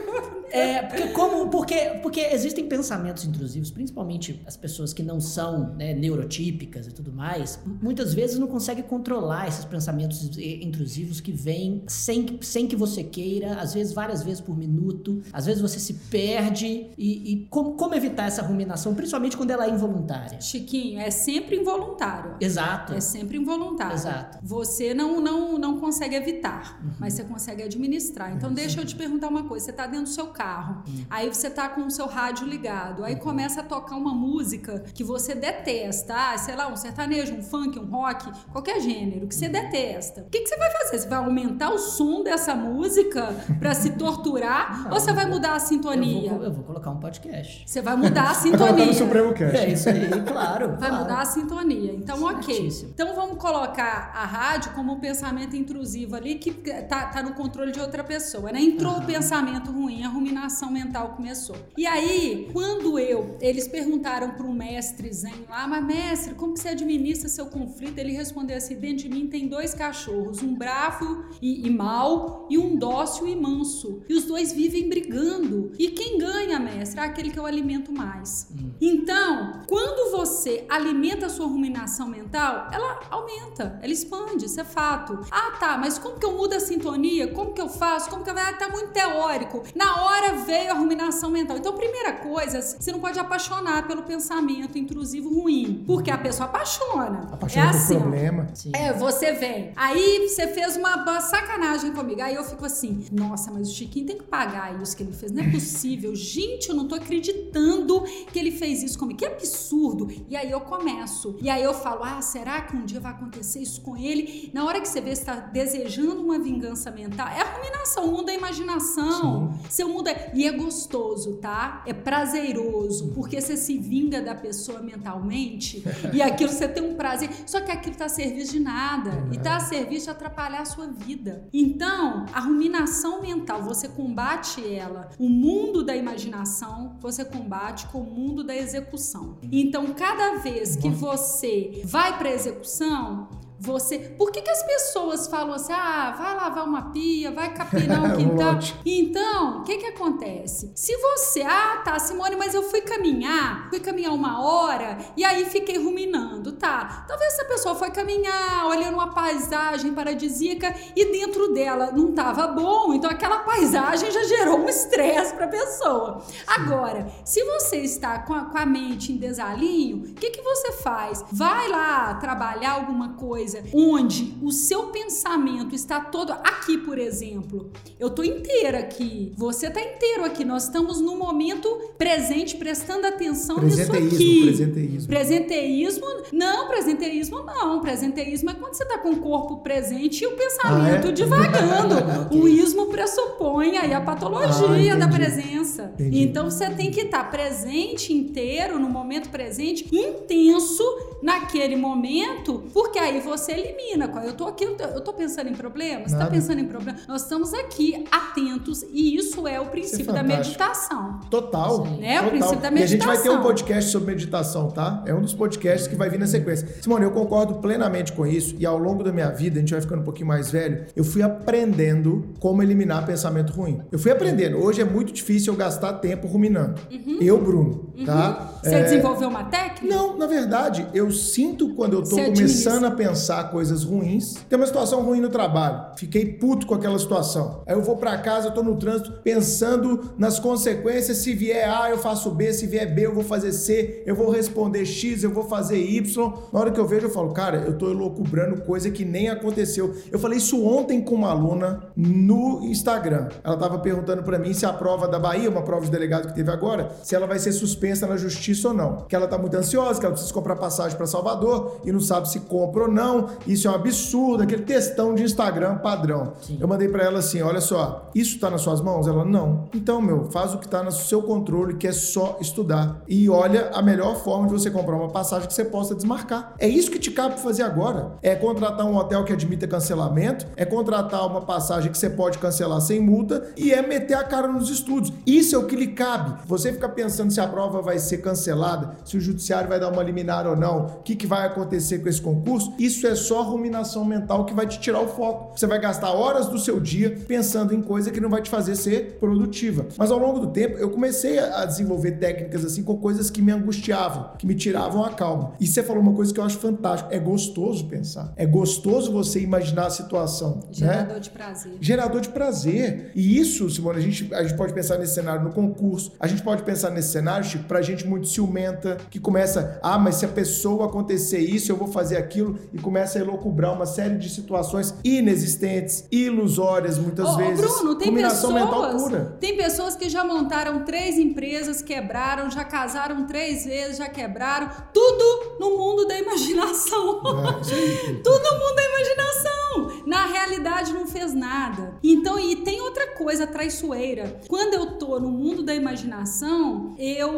É, porque como porque, porque existem pensamentos intrusivos, principalmente as pessoas que não são né, neurotípicas e tudo mais, muitas vezes não conseguem controlar esses pensamentos intrusivos que vêm sem, que- sem que você queira, às vezes várias vezes por minuto, às vezes você se perde e, e como, como evitar essa ruminação, principalmente quando ela é involuntária. Chiquinho, é sempre involuntário. Exato. É sempre involuntário. Exato. Você não, não, não consegue evitar, mas você consegue administrar. Então, deixa eu te perguntar uma coisa. Você está dentro do seu carro. Carro. Hum. Aí você tá com o seu rádio ligado. Aí uhum. começa a tocar uma música que você detesta. Ah, sei lá, um sertanejo, um funk, um rock, qualquer gênero que você uhum. detesta. O que, que você vai fazer? Você vai aumentar o som dessa música para se torturar? Não, ou você vai mudar a sintonia? Eu vou, eu vou, colocar um podcast. Você vai mudar a sintonia. no Supremo Cast. É isso aí, claro. Vai claro. mudar a sintonia. Então, ok. Então vamos colocar a rádio como um pensamento intrusivo ali que tá, tá no controle de outra pessoa, né? Entrou o pensamento ruim, a ruminação mental começou. E aí, quando eu, eles perguntaram para um mestre zen lá, mas mestre, como que você administra seu conflito? Ele respondeu assim: dentro de mim tem dois cachorros, um bravo e, e mau e um dócil e manso. E os dois vivem brigando. E quem ganha, mestre? É aquele que eu alimento mais. Hum. Então, quando você alimenta a sua ruminação mental, ela aumenta, ela expande, isso é fato. Ah, tá, mas como que eu mudo a sintonia? Como que eu faço? Como que eu... Ah, tá muito teórico. Na hora veio a ruminação mental. Então, primeira coisa, você não pode apaixonar pelo pensamento intrusivo ruim, porque a pessoa apaixona. Apaixona é assim, problema. Sim. É, você vem. Aí você fez uma sacanagem comigo. Aí eu fico assim, nossa, mas o Chiquinho tem que pagar isso que ele fez. Não é possível. Gente, eu não tô acreditando que ele fez isso comigo. Que absurdo. E aí eu começo. E aí eu falo, ah, será que um dia vai acontecer isso com ele? Na hora que você vê, você tá desejando uma vingança mental. É a ruminação, o mundo da imaginação. Sim. Seu mundo E é gostoso, tá? É prazeroso. Porque você se vinga da pessoa mentalmente e aquilo você tem um prazer. Só que aquilo tá a serviço de nada. E tá a serviço de atrapalhar a sua vida. Então, a ruminação mental, você combate ela. O mundo da imaginação, você combate com o mundo da execução. Então, cada vez que você vai para execução, você. Por que, que as pessoas falam assim, ah, vai lavar uma pia, vai capinar um quintal? então, o que que acontece? Se você, ah, tá, Simone, mas eu fui caminhar, fui caminhar uma hora e aí fiquei ruminando, tá? Talvez essa pessoa foi caminhar, olhando uma paisagem paradisíaca e dentro dela não tava bom, então aquela paisagem já gerou um estresse pra pessoa. Agora, se você está com a, com a mente em desalinho, o que que você faz? Vai lá trabalhar alguma coisa coisa onde o seu pensamento está todo aqui, por exemplo. Eu tô inteira aqui, você tá inteiro aqui. Nós estamos no momento presente, prestando atenção nisso aqui. Presenteísmo. Presenteísmo? Não, presenteísmo não. Presenteísmo é quando você tá com o corpo presente e o pensamento ah, é? divagando. okay. O ismo pressupõe aí a patologia ah, da presença. Entendi. Então você tem que estar tá presente inteiro, no momento presente, intenso naquele momento, porque aí você você elimina. Eu tô aqui, eu tô pensando em problemas, você tá pensando em problemas. Nós estamos aqui atentos e isso é o princípio é da meditação. Total. Né? Total. O princípio da meditação. E a gente vai ter um podcast sobre meditação, tá? É um dos podcasts que vai vir na sequência. Simone, eu concordo plenamente com isso e ao longo da minha vida, a gente vai ficando um pouquinho mais velho, eu fui aprendendo como eliminar pensamento ruim. Eu fui aprendendo. Hoje é muito difícil eu gastar tempo ruminando. Uhum. Eu, Bruno, uhum. tá? Você é... desenvolveu uma técnica? Não, na verdade, eu sinto quando eu tô Você começando a pensar coisas ruins. Tem uma situação ruim no trabalho. Fiquei puto com aquela situação. Aí eu vou para casa, tô no trânsito pensando nas consequências. Se vier A, eu faço B. Se vier B, eu vou fazer C. Eu vou responder X, eu vou fazer Y. Na hora que eu vejo, eu falo, cara, eu tô loucubrando coisa que nem aconteceu. Eu falei isso ontem com uma aluna no Instagram. Ela tava perguntando para mim se a prova da Bahia, uma prova de delegado que teve agora, se ela vai ser suspensa na justiça ou não. Que ela tá muito ansiosa, que ela precisa comprar passagem para Salvador e não sabe se compra ou não isso é um absurdo, aquele textão de Instagram padrão. Sim. Eu mandei para ela assim: olha só, isso tá nas suas mãos? Ela, não. Então, meu, faz o que tá no seu controle, que é só estudar. E olha a melhor forma de você comprar uma passagem que você possa desmarcar. É isso que te cabe fazer agora. É contratar um hotel que admita cancelamento, é contratar uma passagem que você pode cancelar sem multa e é meter a cara nos estudos. Isso é o que lhe cabe. Você fica pensando se a prova vai ser cancelada, se o judiciário vai dar uma liminar ou não, o que, que vai acontecer com esse concurso, isso é só ruminação mental que vai te tirar o foco. Você vai gastar horas do seu dia pensando em coisa que não vai te fazer ser produtiva. Mas ao longo do tempo, eu comecei a desenvolver técnicas assim com coisas que me angustiavam, que me tiravam a calma. E você falou uma coisa que eu acho fantástico. É gostoso pensar. É gostoso você imaginar a situação. Né? Gerador né? de prazer. Gerador de prazer. E isso, Simone, a gente, a gente pode pensar nesse cenário no concurso. A gente pode pensar nesse cenário, Chico, pra gente muito ciumenta, que começa, ah, mas se a pessoa acontecer isso, eu vou fazer aquilo, e começa a elocubrar uma série de situações inexistentes, ilusórias muitas ô, vezes. Bruno, tem Combinação mental pessoas, pura. tem pessoas que já montaram três empresas, quebraram, já casaram três vezes, já quebraram, tudo no mundo da imaginação. É. Tudo no mundo da imaginação. Na realidade não fez nada. Então, e tem outra coisa traiçoeira. Quando eu tô no mundo da imaginação, eu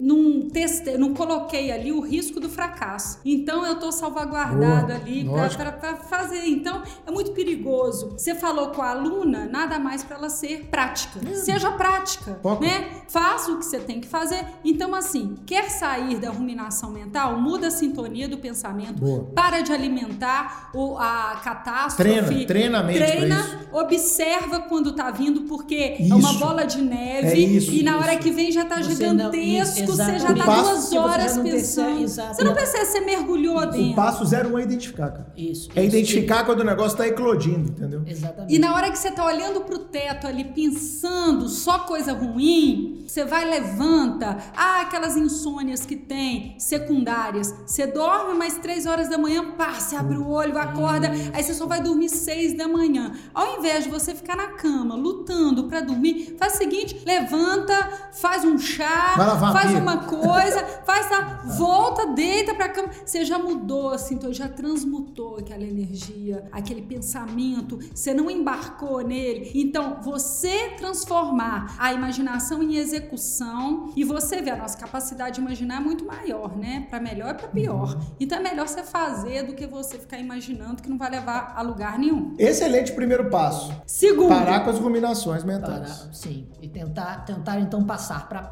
não testei, não coloquei ali o risco do fracasso. Então eu tô salvaguardado Boa, ali pra fazer. Então é muito perigoso. Você falou com a aluna, nada mais pra ela ser prática. Seja prática, né? Faça o que você tem que fazer. Então, assim, quer sair da ruminação mental? Muda a sintonia do pensamento. Boa. Para de alimentar o, a catástrofe. Treina, treina a mente Treina, isso. observa quando tá vindo, porque é uma Isso. bola de neve. É isso, e na hora isso. que vem já tá Você gigantesco. isso, você já tá O passo duas horas não percebe, pensando. exato. Você não percebe, você mergulhou O dentro. passo zero é identificar, cara. Isso. É isso. identificar quando o negócio tá eclodindo, entendeu? Exatamente. E na hora que você tá olhando pro teto ali, pensando só coisa ruim, você vai, levanta. Ah, aquelas insônias que tem, secundárias. Você dorme mais três horas da manhã, pá, você abre o olho, acorda, aí você só vai dormir seis da manhã. Ao invés de você ficar na cama, lutando pra dormir, faz o seguinte, levanta, faz um chá, faz pia. uma coisa, faz tá, volta, deita pra cama. Você já mudou, assim, então já transmutou aquela energia, aquele pensamento, você não embarcou nele. Então, você transformar a imaginação em execução e você vê a nossa capacidade de imaginar é muito maior, né? Pra melhor e pra pior. Então é melhor você fazer do que você ficar imaginando que não vai levar a lugar nenhum. Excelente primeiro passo. Segundo, Parar com as ruminações mentais. Para, sim. E tentar, tentar então passar para a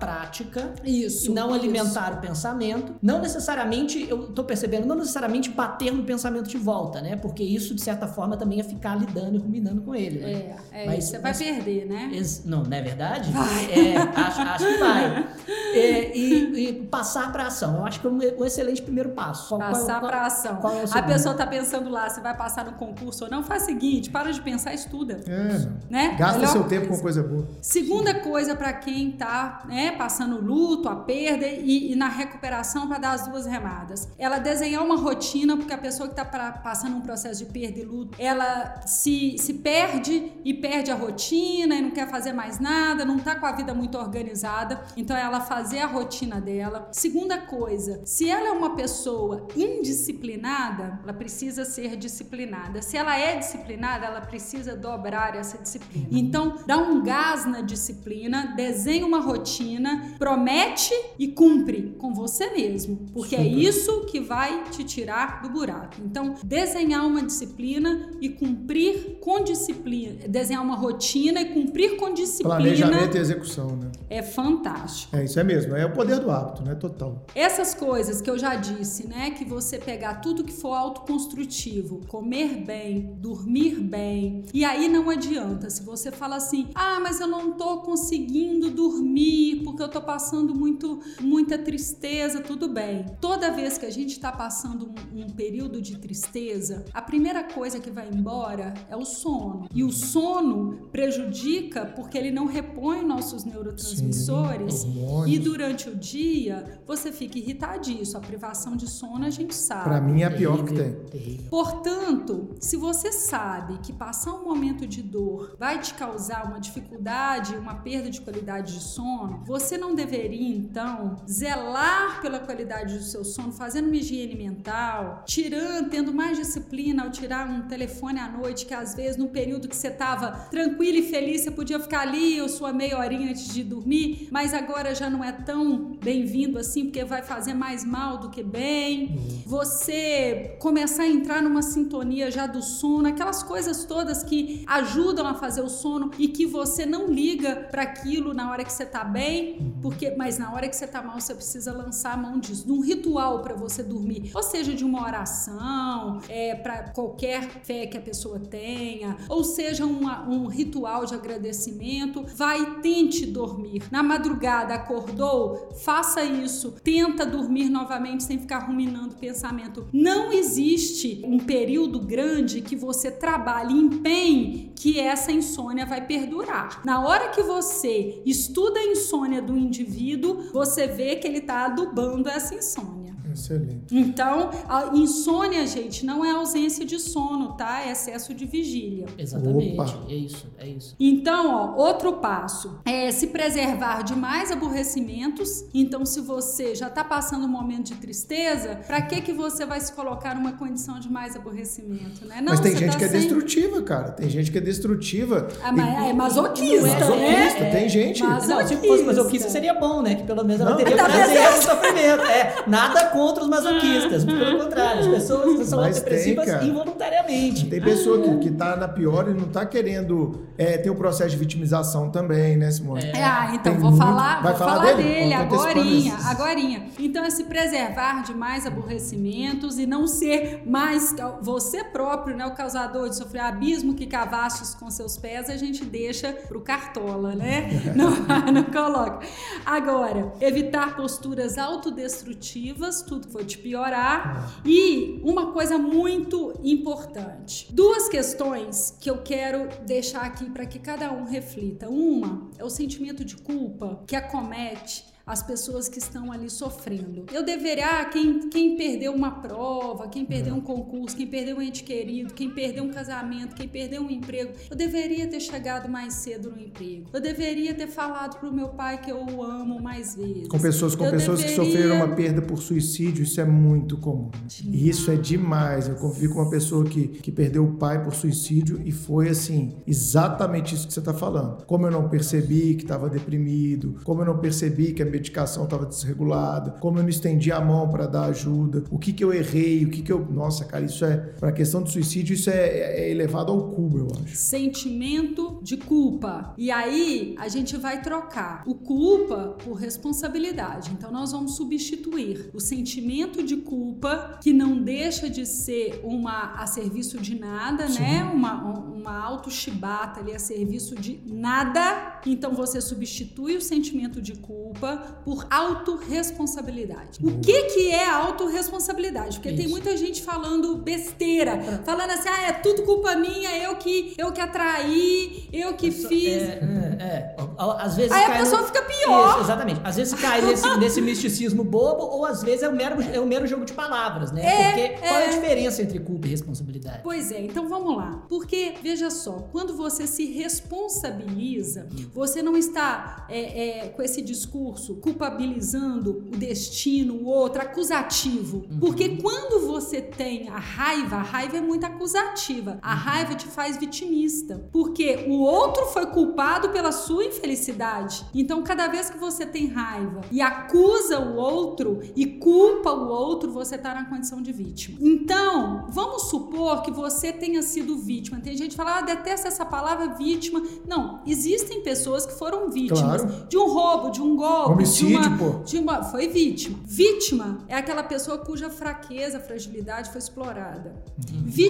isso. e não isso. alimentar o pensamento. Não necessariamente, eu tô percebendo, não necessariamente bater no pensamento de volta, né? Porque isso, de certa forma, também é ficar lidando e ruminando com ele, né? É, é Mas- isso. Você vai mas- perder, né? Ex- Não, não é verdade? Vai. É, acho, acho que vai. É, e, e passar para ação. Eu acho que é um, um excelente primeiro passo. Qual- Passar qual- pra ação. qual é o a pessoa tá pensando lá, se vai passar no concurso ou não, faz o seguinte, para de pensar, estuda. É. Né? Gasta Melhor seu tempo coisa. com coisa boa. Segunda coisa para quem tá né, passando o luto, a perda e, e na recuperação para dar as duas remadas. Ela desenhar uma rotina, porque a pessoa que tá pra- passando um processo de perda e luto, ela se, se perde e perde a rotina e não quer fazer mais nada, não tá com a vida muito organizada. Então ela fazer a rotina dela. Segunda coisa, se ela é uma pessoa indisciplinada, ela precisa ser disciplinada. Se ela é disciplinada, ela precisa dobrar essa disciplina. Então, dá um gás na disciplina, desenha uma rotina, promete e cumpre com você mesmo, porque é Super. isso que vai te tirar do buraco. Então, desenhar uma disciplina e cumprir com disciplina, desenhar uma rotina e cumprir com disciplina Planejamento e execução, né? é fantástico. É isso é mesmo. É o poder do hábito, né? Total. Essas coisas que eu já disse, né? Que você pegar tudo que for autoconstrutivo, comer bem, dormir bem, e aí não adianta. Se você fala assim, ah, mas eu não tô conseguindo dormir porque eu tô passando muito, muita tristeza, tudo bem. Toda vez que a gente tá passando um, um período de tristeza, a primeira coisa que vai embora é o sono. E o sono prejudica porque ele não repõe nossos neurotransmissores. Sim. E durante o dia, você fica irritadíssimo. A privação de sono a gente sabe. Pra mim é a pior que tem. Portanto, se você sabe que passar um momento de dor vai te causar uma dificuldade, uma perda de qualidade de sono, você não deveria então zelar pela qualidade do seu sono, fazendo uma higiene mental, tirando, tendo mais disciplina ao tirar um telefone à noite, que às vezes no período que você estava tranquilo e feliz, você podia ficar ali ou sua meia horinha antes de dormir, mas agora já não é tão bem-vindo assim, porque vai fazer mais mal do que bem. Você começar a entrar numa sintonia já do sono, aquelas coisas todas que ajudam a fazer o sono e que você não liga para aquilo na hora que você tá bem, porque mas na hora que você tá mal você precisa lançar a mão disso, de um ritual para você dormir, ou seja, de uma oração, é para qualquer fé que a pessoa tenha, ou seja, uma- um ritual de agradecimento, vai e tente dormir. Na madrugada acordou, faça isso, tenta dormir novamente sem ficar ruminando pensamento. Não existe um período grande que você trabalhe empenhe que essa insônia vai perdurar. Na hora que você estuda a insônia do indivíduo, você vê que ele está adubando essa insônia. Excelente. Então, a insônia, gente, não é ausência de sono, tá? É excesso de vigília. Exatamente. Opa. É isso, é isso. Então, ó, outro passo é se preservar de mais aborrecimentos. Então, se você já tá passando um momento de tristeza, pra que que você vai se colocar numa condição de mais aborrecimento, né? Não, Mas tem gente tá que é sem- destrutiva, cara. Tem gente que é destrutiva. Ah, mas E- é masoquista, Masoquista, né? tem gente. Mas- Não, se fosse masoquista Masoquista. seria bom, né? Que pelo menos ela Não. teria Tá prazer no sofrimento. É, nada contra os masoquistas. Pelo contrário, as pessoas são Mas depressivas tem, involuntariamente. Tem pessoa que, que tá na pior e não tá querendo é, ter o processo de vitimização também, né, Simone? É, ah, então Tem vou muito- falar, vai vou falar falar, dele? dele, agorinha. Então é se preservar de mais aborrecimentos e não ser mais você próprio, né, o causador de sofrer abismo que cavastes com seus pés, a gente deixa pro cartola, né? Não, não coloca. Agora, evitar posturas autodestrutivas, tudo for te piorar. E uma coisa muito importante. Duas questões que eu quero deixar aqui para que cada um reflita. Uma é o sentimento de culpa que acomete as pessoas que estão ali sofrendo. Eu deveria, ah, quem, quem perdeu uma prova, quem perdeu um concurso, quem perdeu um ente querido, quem perdeu um casamento, quem perdeu um emprego, eu deveria ter chegado mais cedo no emprego. Eu deveria ter falado pro meu pai que eu o amo mais vezes. Com pessoas, com Eu pessoas que deveria- sofreram uma perda por suicídio, isso é muito comum. E isso é demais. Eu convivi com uma pessoa que, que perdeu o pai por suicídio e foi assim, exatamente isso que você está falando. Como eu não percebi que estava deprimido, como eu não percebi que a medicação estava desregulada, como eu não estendi a mão para dar ajuda, o que que eu errei, o que que eu. Nossa, cara, isso é. Para a questão do suicídio, isso é, é elevado ao cubo, eu acho. sentimento de culpa. E aí a gente vai trocar o culpa por responsabilidade. Então nós vamos substituir o sentimento de culpa, que não deixa de ser uma a serviço de nada, né? Uma, uma auto-chibata ali a serviço de nada. Então você substitui o sentimento de culpa por autorresponsabilidade. O que que é autorresponsabilidade? Porque tem Isso. muita gente falando besteira, falando assim, ah, é tudo culpa minha, eu que eu que atraí, eu que fiz. É, é, é. Às vezes Aí a pessoa no- fica pior. Isso, exatamente. Às vezes cai nesse, nesse misticismo bobo, ou às vezes é um mero, é um mero jogo de palavras, né? É, Porque qual é a é. diferença entre culpa e responsabilidade? Pois é, então vamos lá. Porque, veja só, quando você se responsabiliza, você não está é, é, com esse discurso culpabilizando o destino, o outro, acusativo. Porque quando você tem a raiva, a raiva é muito acusativa. A raiva te faz vitimista. Porque o outro foi culpado pela sua infelicidade. Então, cada vez que você tem raiva e acusa o outro e culpa o outro, você está na condição de vítima. Então, vamos supor que você tenha sido vítima. Tem gente que fala, ah, detesta essa palavra vítima. Não, existem pessoas que foram vítimas Claro. de um roubo, de um golpe, Homicídio, de uma, pô. de uma- foi vítima. Vítima é aquela pessoa cuja fraqueza, fragilidade foi explorada.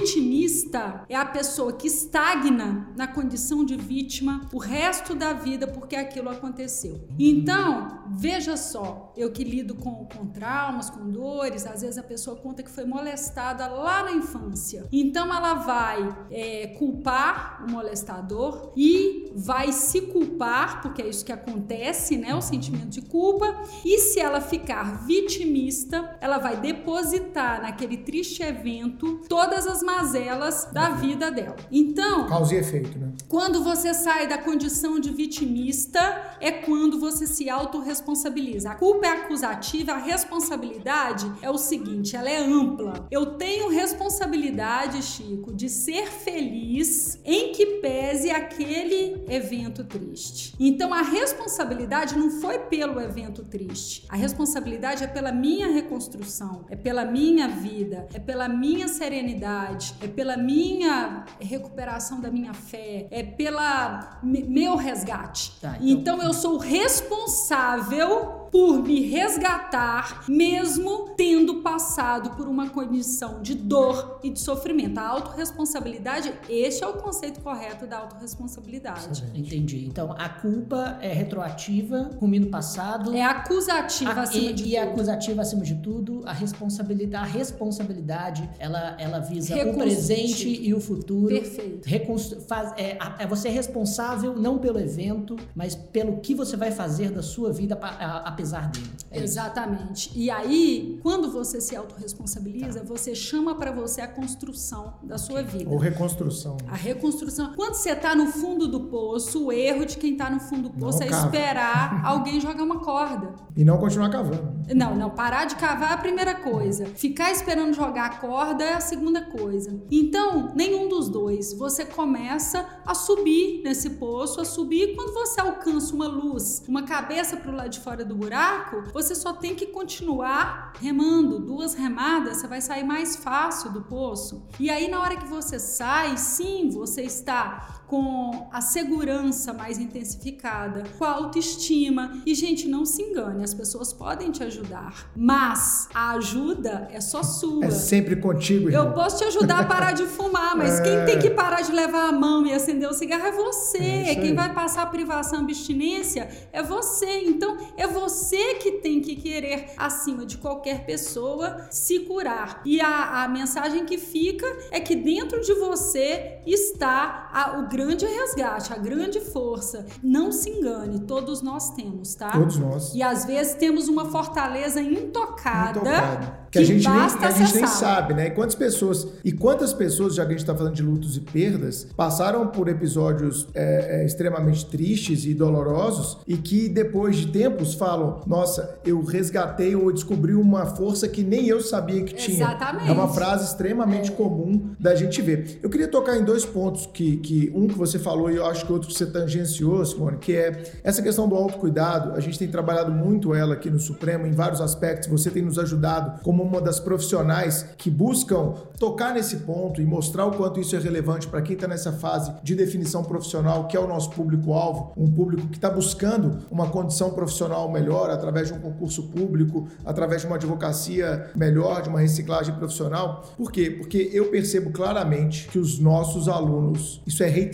Vitimista é a pessoa que estagna na condição de vítima o resto da vida porque aquilo aconteceu. Então, veja só, eu que lido com, com traumas, com dores, às vezes a pessoa conta que foi molestada lá na infância. Então ela vai é, culpar o molestador e vai se culpar, porque é isso que acontece, né? O sentimento de culpa. E se ela ficar vitimista, ela vai depositar naquele triste evento todas as mazelas da vida dela. Então, Causa e efeito, né? quando você sai da condição de vitimista, é quando você se autorresponsabiliza. A culpa é acusativa, a responsabilidade é o seguinte, ela é ampla. Eu tenho responsabilidade, Chico, de ser feliz em que pese aquele evento triste. Então a responsabilidade não foi pelo evento triste. A responsabilidade é pela minha reconstrução, é pela minha vida, é pela minha serenidade, é pela minha recuperação da minha fé, é pela me- meu resgate. Tá, então... então- eu sou responsável por me resgatar, mesmo tendo passado por uma condição de dor e de sofrimento. A autorresponsabilidade, este é o conceito correto da autorresponsabilidade. Entendi. Então, a culpa é retroativa, rumindo passado. É acusativa a, acima e, de e tudo. E acusativa acima de tudo. A responsabilidade, a responsabilidade ela, ela visa o presente e o futuro. Perfeito. Reconstru faz, é, é, você é responsável não pelo evento, mas pelo que você vai fazer da sua vida apesar dele. É Exatamente. E aí, quando você se autorresponsabiliza, tá. você chama para você a construção da sua vida. Ou reconstrução. A reconstrução. Quando você está no fundo do poço, o erro de quem está no fundo do poço não é cava. esperar alguém jogar uma corda. E não continuar cavando. Não, não. Parar de cavar é a primeira coisa. Ficar esperando jogar a corda é a segunda coisa. Então, nenhum dos dois. Você começa a subir nesse poço, a subir. Quando você alcança uma luz, uma cabeça para o lado de fora do buraco, você só tem que continuar remando. Duas remadas, você vai sair mais fácil do poço. E aí, na hora que você sai, sim, você está com a segurança mais intensificada, com a autoestima. E, gente, não se engane, as pessoas podem te ajudar, mas a ajuda é só sua. É sempre contigo, irmão. Eu posso te ajudar a parar de fumar, mas é... quem tem que parar de levar a mão e acender o cigarro é você. É quem vai passar a privação, abstinência é você. Então, é você que tem que querer, acima de qualquer pessoa, se curar. E a, a mensagem que fica é que dentro de você está a, o grande resgate, a grande força. Não se engane, todos nós temos, tá? Todos nós. E às vezes temos uma fortaleza intocada. intocada. Que, que, a gente, nem, a gente nem sabe, né? E quantas pessoas, e quantas pessoas, já que a gente está falando de lutos e perdas, passaram por episódios é, é, extremamente tristes e dolorosos e que depois de tempos falam: Nossa, eu resgatei ou descobri uma força que nem eu sabia que tinha. Exatamente. É uma frase extremamente é. comum da gente ver. Eu queria tocar em dois pontos que, que um que você falou e eu acho que outro que você tangenciou, Simone, que é essa questão do autocuidado. A gente tem trabalhado muito ela aqui no Supremo em vários aspectos. Você tem nos ajudado como uma das profissionais que buscam tocar nesse ponto e mostrar o quanto isso é relevante para quem está nessa fase de definição profissional, que é o nosso público-alvo, um público que está buscando uma condição profissional melhor através de um concurso público, através de uma advocacia melhor, de uma reciclagem profissional. Por quê? Porque eu percebo claramente que os nossos alunos, isso é reiterado,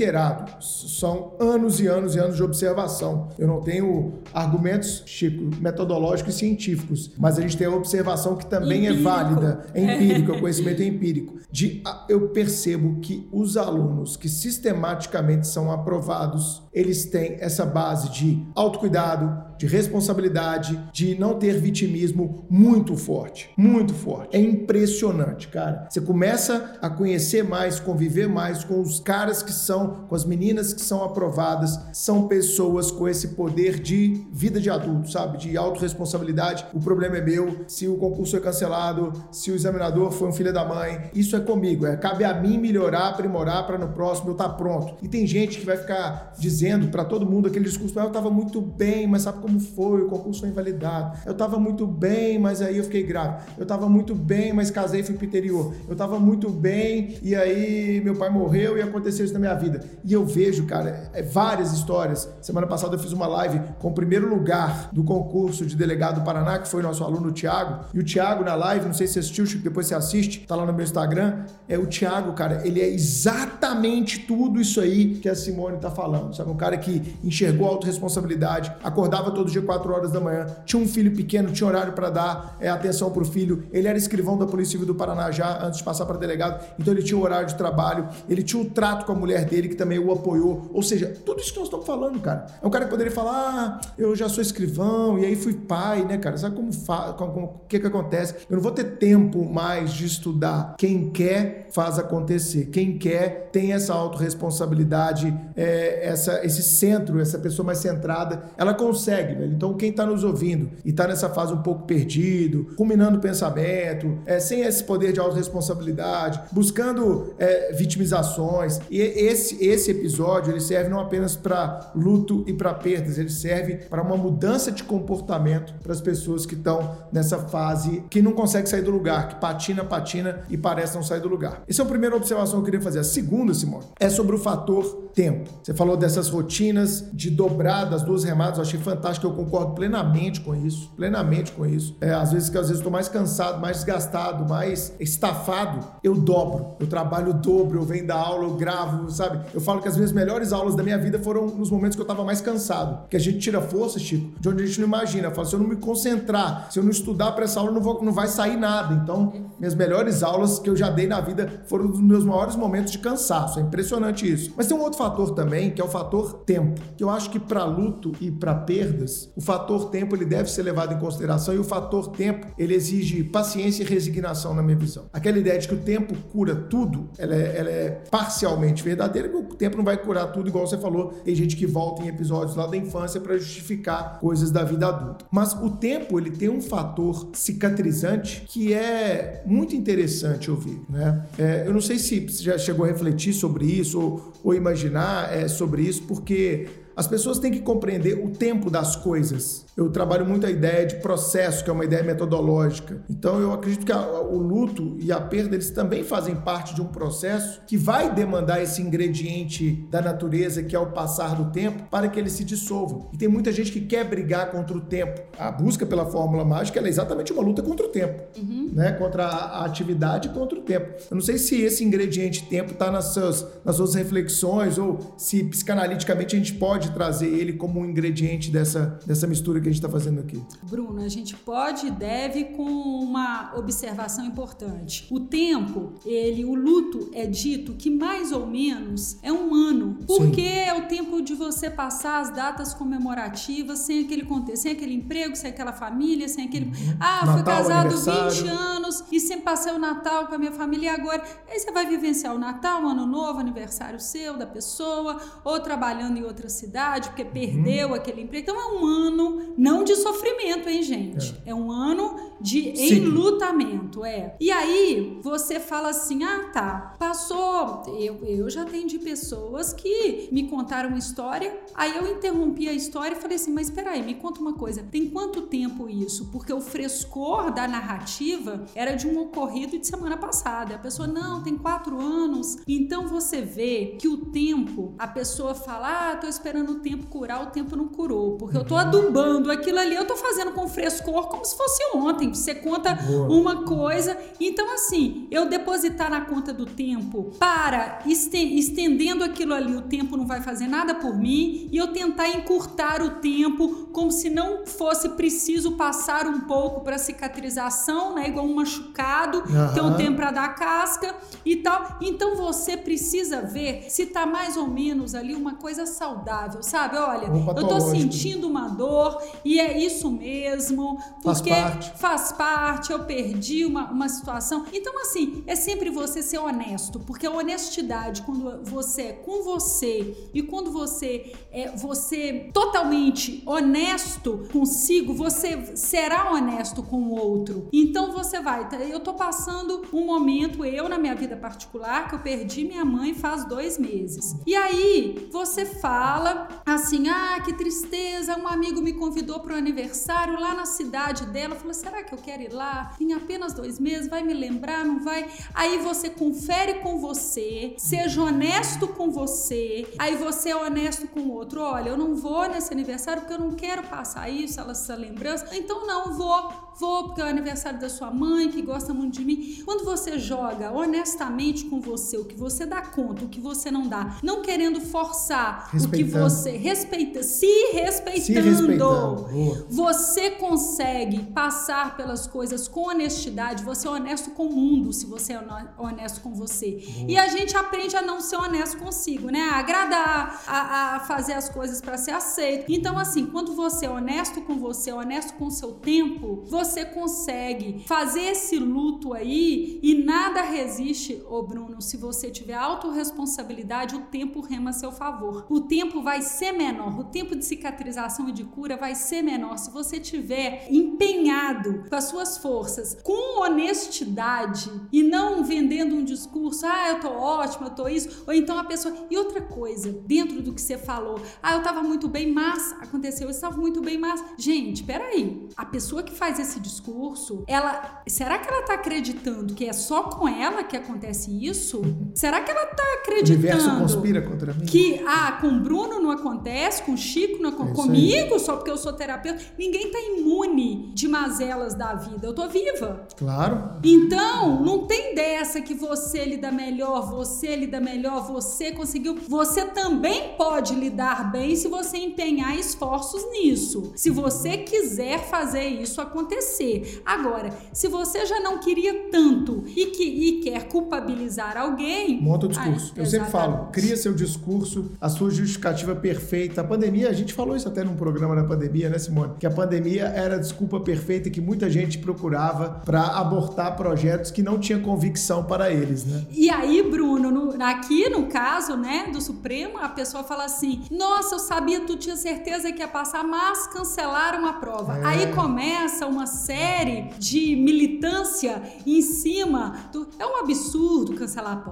são anos e anos e anos de observação. Eu não tenho argumentos, Chico, metodológicos e científicos, mas a gente tem a observação que também é empírico. é válida, é empírica, o conhecimento é empírico. De, eu percebo que os alunos que sistematicamente são aprovados, eles têm essa base de autocuidado, de responsabilidade, de não ter vitimismo muito forte, muito forte. É impressionante, cara. Você começa a conhecer mais, conviver mais com os caras que são, com as meninas que são aprovadas, são pessoas com esse poder de vida de adulto, sabe? De autorresponsabilidade. O problema é meu. Se o concurso é cancelado, se o examinador foi um filho da mãe, isso é comigo. É cabe a mim melhorar, aprimorar para no próximo eu estar tá pronto. E tem gente que vai ficar dizendo para todo mundo aquele discurso, ah, eu estava muito bem, mas sabe como foi, o concurso foi invalidado. Eu estava muito bem, mas aí eu fiquei grávida. Eu estava muito bem, mas casei e fui pro interior. Eu estava muito bem e aí meu pai morreu e aconteceu isso na minha vida. E eu vejo, cara, é, várias histórias. Semana passada eu fiz uma live com o primeiro lugar do concurso de delegado do Paraná, que foi nosso aluno Tiago. E o Tiago na live, não sei se você assistiu, depois você assiste, tá lá no meu Instagram. É o Tiago, cara, ele é exatamente tudo isso aí que a Simone tá falando. Sabe? Um cara que enxergou a autorresponsabilidade, acordava todo dia 4 horas da manhã, tinha um filho pequeno, tinha horário para dar é, atenção para o filho, ele era escrivão da Polícia Civil do Paraná já antes de passar para delegado, então ele tinha um horário de trabalho, ele tinha um trato com a mulher dele que também o apoiou, ou seja, tudo isso que nós estamos falando, cara. É um cara que poderia falar, ah, eu já sou escrivão e aí fui pai, né, cara? Sabe como, fa como, o que que acontece? Eu não vou ter tempo mais de estudar. Quem quer faz acontecer. Quem quer tem essa autorresponsabilidade, é, essa, esse centro, essa pessoa mais centrada, ela consegue velho. Então, quem está nos ouvindo e está nessa fase um pouco perdido, ruminando o pensamento, é, sem esse poder de autorresponsabilidade, buscando é, vitimizações, e esse, esse episódio ele serve não apenas para luto e para perdas, ele serve para uma mudança de comportamento para as pessoas que estão nessa fase que não consegue sair do lugar, que patina, patina e parece não sair do lugar. Essa é a primeira observação que eu queria fazer. A segunda, Simone, é sobre o fator tempo. Você falou dessas rotinas de dobrar das duas remadas, eu achei fantástico, eu concordo plenamente com isso, plenamente com isso. É, às vezes que às vezes estou mais cansado, mais desgastado, mais estafado, eu dobro, eu trabalho dobro, eu venho da aula, eu gravo, sabe? Eu falo que as minhas melhores aulas da minha vida foram nos momentos que eu estava mais cansado, que a gente tira força, Chico, de onde a gente não imagina. Eu falo, se eu não me concentrar, se eu não estudar para essa aula, não, vou, não vai sair nada. Então, minhas melhores aulas que eu já dei na vida foram dos meus maiores momentos de cansaço. É impressionante isso. Mas tem um outro fator também, que é o fator tempo, que eu acho que para luto e para perdas, o fator tempo ele deve ser levado em consideração e o fator tempo ele exige paciência e resignação na minha visão. Aquela ideia de que o tempo cura tudo, ela é, ela é parcialmente verdadeira, que o tempo não vai curar tudo, igual você falou. Tem gente que volta em episódios lá da infância para justificar coisas da vida adulta. Mas o tempo ele tem um fator cicatrizante que é muito interessante ouvir, né? É, eu não sei se já chegou a refletir sobre isso ou, ou imaginar é, sobre isso, porque as pessoas têm que compreender o tempo das coisas. Eu trabalho muito a ideia de processo, que é uma ideia metodológica. Então eu acredito que a, o luto e a perda eles também fazem parte de um processo que vai demandar esse ingrediente da natureza que é o passar do tempo para que ele se dissolva. E tem muita gente que quer brigar contra o tempo. A busca pela fórmula mágica é exatamente uma luta contra o tempo, uhum. né? Contra a, a atividade e contra o tempo. Eu não sei se esse ingrediente tempo está nas suas, nas suas reflexões ou se psicanaliticamente a gente pode trazer ele como um ingrediente dessa, dessa mistura que a gente está fazendo aqui. Bruno, a gente pode e deve com uma observação importante. O tempo, ele, o luto é dito que mais ou menos é um ano, porque Sim. é o tempo de você passar as datas comemorativas sem aquele contexto, sem aquele emprego, sem aquela família, sem aquele. Uhum. Ah, Natal, fui casado 20 anos e sempre passei o Natal com a minha família e agora. Aí você vai vivenciar o Natal, o Ano Novo, aniversário seu, da pessoa, ou trabalhando em outra cidade porque perdeu uhum. aquele emprego. Então é um ano não de sofrimento, hein, gente? É, é um ano de enlutamento, é. E aí você fala assim: ah, tá, passou. Eu, eu já atendi pessoas que me contaram uma história, aí eu interrompi a história e falei assim: mas peraí, me conta uma coisa, tem quanto tempo isso? Porque o frescor da narrativa era de um ocorrido de semana passada. A pessoa, não, tem quatro anos. Então você vê que o tempo, a pessoa fala, ah, tô esperando o tempo curar, o tempo não curou. Porque eu tô uhum. adubando aquilo ali, eu tô fazendo com frescor como se fosse ontem. Você conta Boa. uma coisa. Então, assim, eu depositar na conta do tempo para estendendo aquilo ali, o tempo não vai fazer nada por mim, e eu tentar encurtar o tempo como se não fosse preciso passar um pouco para cicatrização, né? Igual um machucado, uhum. ter um tempo para dar casca e tal. Então você precisa ver se tá mais ou menos ali uma coisa saudável sabe? Olha, eu tô sentindo uma dor e é isso mesmo, porque faz parte, faz parte eu perdi uma, uma situação. Então, assim, é sempre você ser honesto, porque a honestidade, quando você é com você e quando você é você totalmente honesto consigo, você será honesto com o outro. Então você vai, tá, eu tô passando um momento, eu na minha vida particular, que eu perdi minha mãe faz dois meses. E aí você fala assim: ah, que tristeza, um amigo me convidou para o aniversário lá na cidade dela. Falei: será que eu quero ir lá? Em apenas dois meses, vai me lembrar, não vai? Aí você confere com você, seja honesto com você, aí você é honesto com o outro. Olha, eu não vou nesse aniversário porque eu não quero passar isso, essa lembrança. Então, não vou, vou porque é o aniversário da sua mãe que gosta muito de mim. Quando você joga honestamente com você o que você dá conta, o que você não dá, não querendo forçar o que você você respeita, se respeitando, se respeitando. você consegue passar pelas coisas com honestidade. Você é honesto com o mundo, se você é honesto com você. Boa. E a gente aprende a não ser honesto consigo, né? A agradar, a, a fazer as coisas para ser aceito. Então, assim, quando você é honesto com você, honesto com o seu tempo, você consegue fazer esse luto aí e nada resiste, ô Bruno, se você tiver autorresponsabilidade, o tempo rema a seu favor. O tempo vai ser menor, o tempo de cicatrização e de cura vai ser menor se você tiver empenhado com as suas forças, com honestidade e não vendendo um discurso, ah, eu tô ótima, eu tô isso, ou então a pessoa. E outra coisa, dentro do que você falou, ah, eu tava muito bem, mas aconteceu, eu estava muito bem, mas. Gente, peraí, a pessoa que faz esse discurso, ela. Será que ela tá acreditando que é só com ela que acontece isso, será que ela tá O universo acreditando conspira contra mim. que ah, com o Bruno não acontece, com o Chico não É acontece, isso comigo só porque eu sou terapeuta, ninguém tá imune de mazelas da vida. Eu tô viva. Claro. Então, não tem dessa que você lida melhor, você lida melhor, você conseguiu. Você também pode lidar bem se você empenhar esforços nisso. Se você quiser fazer isso acontecer. Agora, se você já não queria tanto e, que, e quer culpabilizar alguém. Monta o discurso. Eu sempre falo, cria seu discurso, a sua justificativa perfeita. A pandemia, a gente falou isso até num programa da pandemia, né, Simone? Que a pandemia era a desculpa perfeita que muita gente procurava para abortar projetos que não tinha convicção para eles, né? E aí, Bruno, no- aqui no caso, né, do Supremo, a pessoa fala assim: Nossa, eu sabia, tu tinha certeza que ia passar, mas cancelaram a prova. É. Aí começa uma série de militância em cima do. É um absurdo cancelar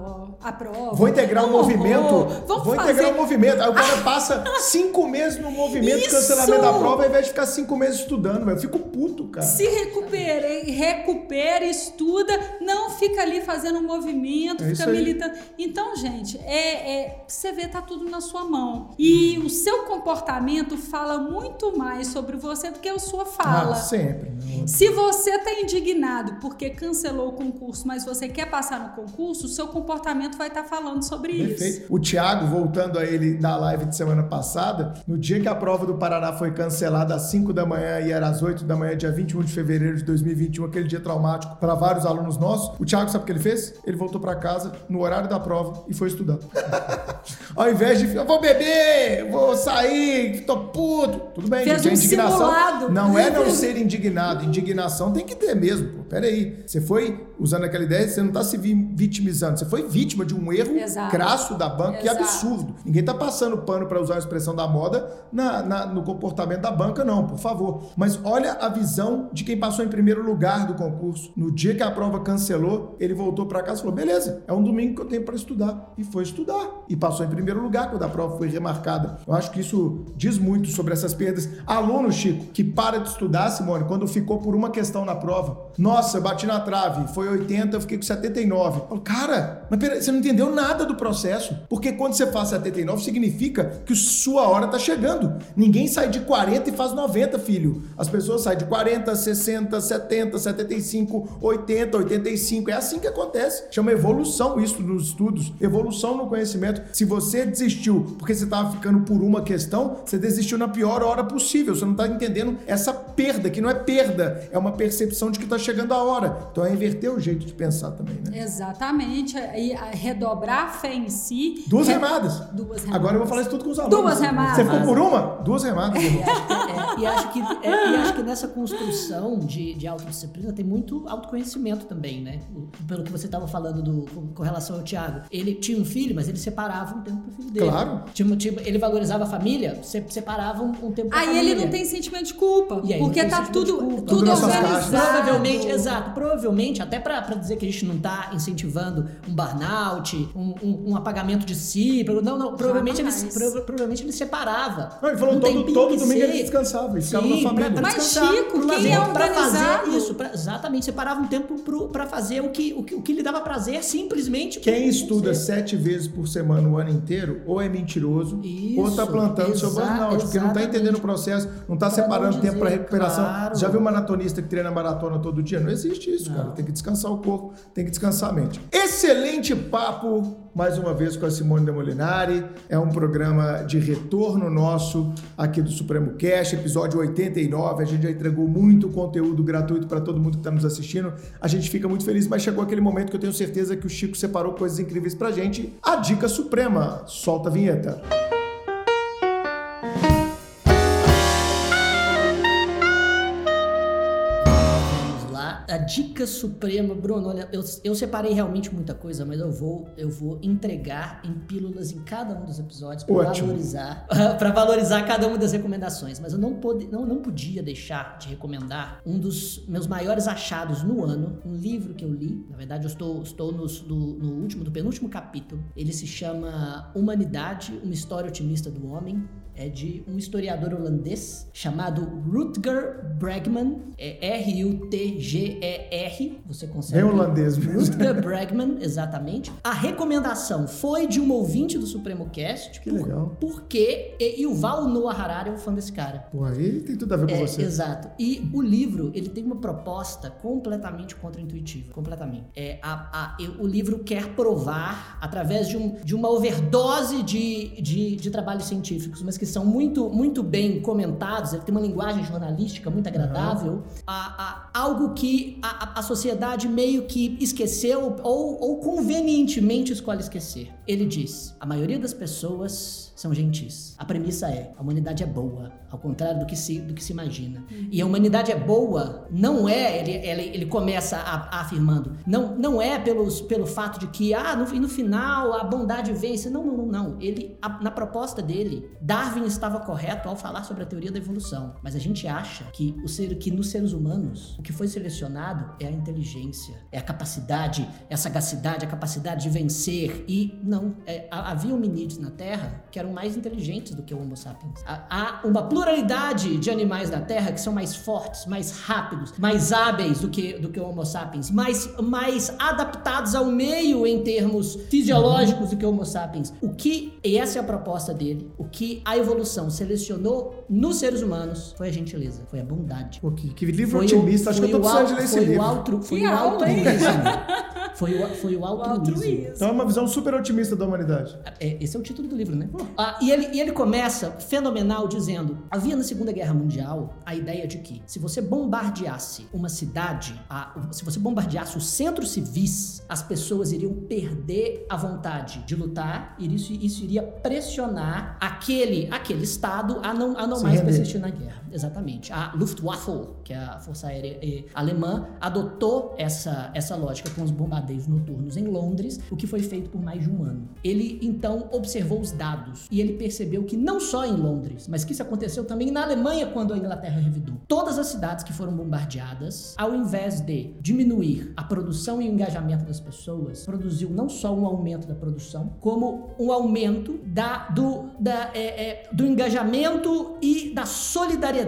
a, prova. Vou integrar o movimento. Vou fazer. integrar o movimento. Aí o cara passa cinco meses no movimento Isso! cancelamento da prova, ao invés de ficar cinco meses estudando, velho. Eu fico puto, cara. Se recupera, recupera, estuda, não fica ali fazendo movimento, É isso fica aí. militando. Então, gente, é, é- você vê, tá tudo na sua mão. E o seu comportamento fala muito mais sobre você do que a sua fala. Ah, sempre. né? Se você está indignado porque cancelou o concurso, mas você quer passar no concurso, o seu comportamento vai estar falando sobre isso. Perfeito. O Thiago, voltando a ele da live de semana passada, no dia que a prova do Paraná foi cancelada às 5 da manhã e era às 8 da manhã, dia 21 de fevereiro de 2021, aquele dia traumático para vários alunos nossos, o Thiago sabe o que ele fez? Ele voltou para casa no horário da prova e foi estudar. Ao invés de, eu vou beber, vou sair, tô puto. Tudo bem, Fez gente, um indignação simulado. não é não ser indignado. Indignação tem que ter mesmo, pô. Pera aí. Você foi usando aquela ideia, você não tá se vi- vitimizando. Você foi vítima de um erro Exato. crasso da banca, que é Exato. absurdo. Ninguém tá passando pano para usar a expressão da moda na- na- no comportamento da banca, não, por favor. Mas olha a visão de quem passou em primeiro lugar do concurso. No dia que a prova cancelou, ele voltou para casa e falou: beleza, é um domingo que eu tenho para estudar. E foi estudar. E passou em primeiro lugar quando a prova foi remarcada. Eu acho que isso diz muito sobre essas perdas. Aluno, Chico, que para de estudar, Simone, quando ficou por uma questão na prova. Nossa, eu bati na trave, foi 80, eu fiquei com 79. Eu falo, cara, mas peraí, você não entendeu nada do processo. Porque quando você faz 79, significa que sua hora tá chegando. Ninguém sai de 40 e faz 90, filho. As pessoas saem de 40, 60, 70, 75, 80, 85. É assim que acontece. Chama evolução isso nos estudos. Evolução no conhecimento. Se você desistiu porque você estava ficando por uma questão, você desistiu na pior hora possível. Você não está entendendo essa perda, que não é perda, é uma percepção de que está chegando a hora. Então é inverter o jeito de pensar também, né? Exatamente. E a- redobrar a fé em si. Duas Re- remadas. Duas remadas. Agora eu vou falar isso tudo com os alunos. Duas remadas. Você ficou por uma? Duas remadas. irmão. É, e, acho que, é, e acho que nessa construção de, de autodisciplina tem muito autoconhecimento também, né? Pelo que você estava falando do, com, com relação ao Tiago. Ele tinha um filho, mas ele separava um tempo pro filho dele. Claro. Tipo, tipo, ele valorizava a família, se- separava um, um tempo pra Aí família. ele não tem sentimento de culpa. E aí porque tá tudo, tudo organizado. Provavelmente, exato. Provavelmente, até pra pra dizer que a gente não tá incentivando um burnout, um, um- um apagamento de si. Não, não. Provavelmente ele, provavelmente ele separava. Não, ele falou um todo, todo domingo ele descansava, ele ficava Sim, na família. pra- pra Mas, Chico, quem é pra fazer isso, pra- exatamente, separava um tempo pro, pra fazer o que, o, que, o que lhe dava prazer, simplesmente. Quem estuda você. sete vezes por semana o ano inteiro, ou é mentiroso, Isso, ou tá plantando seu burnout, porque não tá entendendo o processo, não tá Pra separando não tempo para recuperação. claro. Já viu um maratonista que treina maratona todo dia? Não existe isso, cara. Tem que descansar o corpo, tem que descansar a mente. Excelente papo, mais uma vez, com a Simone de Molinari. É um programa de retorno nosso aqui do Supremo Cash, episódio 89. A gente já entregou muito conteúdo gratuito para todo mundo que está nos assistindo. A gente fica muito feliz, mas chegou aquele momento que eu tenho certeza que o Chico separou coisas incríveis pra gente. A dica suprema. Solta a vinheta. Vamos dica suprema, Bruno, olha, eu, eu separei realmente muita coisa, mas eu vou, eu vou entregar em pílulas em cada um dos episódios para valorizar, para valorizar cada uma das recomendações. Mas eu não, pode, não, não podia deixar de recomendar um dos meus maiores achados no ano, um livro que eu li. Na verdade, eu estou, estou nos- no, no último, do penúltimo capítulo. Ele se chama Humanidade, uma história otimista do homem. É de um historiador holandês chamado Rutger Bregman, é R-U-T-G-E-R, você consegue... É holandês mesmo. Rutger Bregman, exatamente. A recomendação foi de um ouvinte do Supremo Cast. Que legal. Porque e, e o Val Noah Harari é um fã desse cara. Pô, aí tem tudo a ver com É, você. exato. E o livro, ele tem uma proposta completamente contra-intuitiva. Completamente. É, a, a- o livro quer provar, através de, um- de uma overdose de, de, de trabalhos científicos, mas que são muito, muito bem comentados, ele tem uma linguagem jornalística muito agradável, a- a- algo que a, a- a sociedade meio que esqueceu ou, ou convenientemente escolhe esquecer. Ele diz: a maioria das pessoas são gentis. A premissa é: a humanidade é boa, ao contrário do que se, do que se imagina. E a humanidade é boa não é, ele, ele, ele começa a- a afirmando, não, não é pelos, pelo fato de que, ah, no, e no final a bondade vence. Não, não, não, não. Ele, a- na proposta dele, Darwin estava correto ao falar sobre a teoria da evolução. Mas a gente acha que, o ser, que nos seres humanos, o que foi selecionado é a inteligência, é a capacidade, é a sagacidade, a capacidade de vencer. E não, é, ha- havia hominídeos na Terra que eram mais inteligentes do que o Homo sapiens. Há, uma pluralidade de animais da Terra que são mais fortes, mais rápidos, mais hábeis do que, do que o Homo sapiens, mais, mais adaptados ao meio em termos fisiológicos do que o Homo sapiens. O que, e essa é a proposta dele, o que a evolução selecionou nos seres humanos foi a gentileza, foi a bondade. Pô, que, que livro Foi otimista. o- Acho que eu foi tô o precisando de ler esse foi o livro. altru- Foi o altruísmo. Foi o, foi o altruísmo. Então é uma visão super otimista da humanidade. É, esse é o título do livro, né? Ah, e, ele, e ele começa fenomenal dizendo: havia na Segunda Guerra Mundial a ideia de que se você bombardeasse uma cidade, a- se você bombardeasse os centros civis, as pessoas iriam perder a vontade de lutar e isso, isso iria pressionar aquele, aquele estado a não, a não Se mais render. persistir na guerra. Exatamente. A Luftwaffe, que é a Força Aérea eh, Alemã, adotou essa, essa lógica com os bombardeios noturnos em Londres, o que foi feito por mais de um ano. Ele então observou os dados e ele percebeu que não só em Londres, mas que isso aconteceu também na Alemanha quando a Inglaterra revidou. Todas as cidades que foram bombardeadas, ao invés de diminuir a produção e o engajamento das pessoas, produziu não só um aumento da produção, como um aumento da, do, da, é, é, do engajamento e da solidariedade,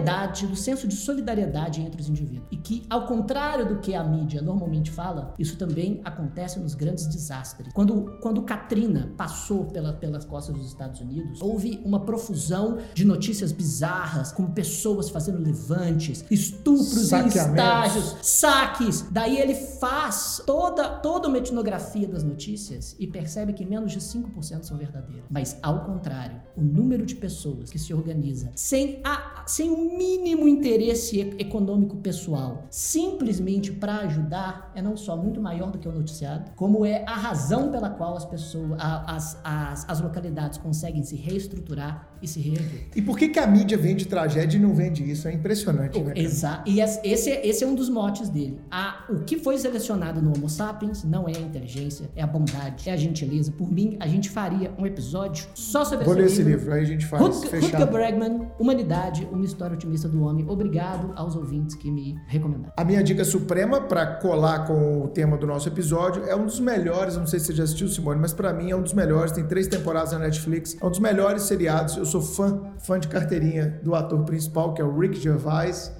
do senso de solidariedade entre os indivíduos. E que, ao contrário do que a mídia normalmente fala, isso também acontece nos grandes desastres. Quando, quando Katrina passou pela, pelas costas dos Estados Unidos, houve uma profusão de notícias bizarras, como pessoas fazendo levantes, estupros em estágios, saques. Daí ele faz toda, toda uma etnografia das notícias e percebe que menos de 5% são verdadeiras. Mas, ao contrário, o número de pessoas que se organiza sem, a, sem o mínimo interesse econômico pessoal, simplesmente para ajudar, é não só muito maior do que o noticiado, como é a razão pela qual as pessoas, as, as, as localidades conseguem se reestruturar e se reerguer. E por que, que a mídia vende tragédia e não vende isso? É impressionante, né? Exato. E es- esse, é- esse é um dos motes dele. A, o que foi selecionado no Homo sapiens não é a inteligência, é a bondade, é a gentileza. Por mim, a gente faria um episódio só sobre Vou ler esse esse livro, aí a gente faz Rutger, Rutger. Bregman, Humanidade, uma história otimista do homem. Obrigado aos ouvintes que me recomendaram. A minha dica suprema para colar com o tema do nosso episódio é um dos melhores, não sei se você já assistiu, Simone, mas para mim é um dos melhores, tem três temporadas na Netflix, é um dos melhores seriados. Eu sou fã, fã de carteirinha do ator principal, que é o Rick Gervais,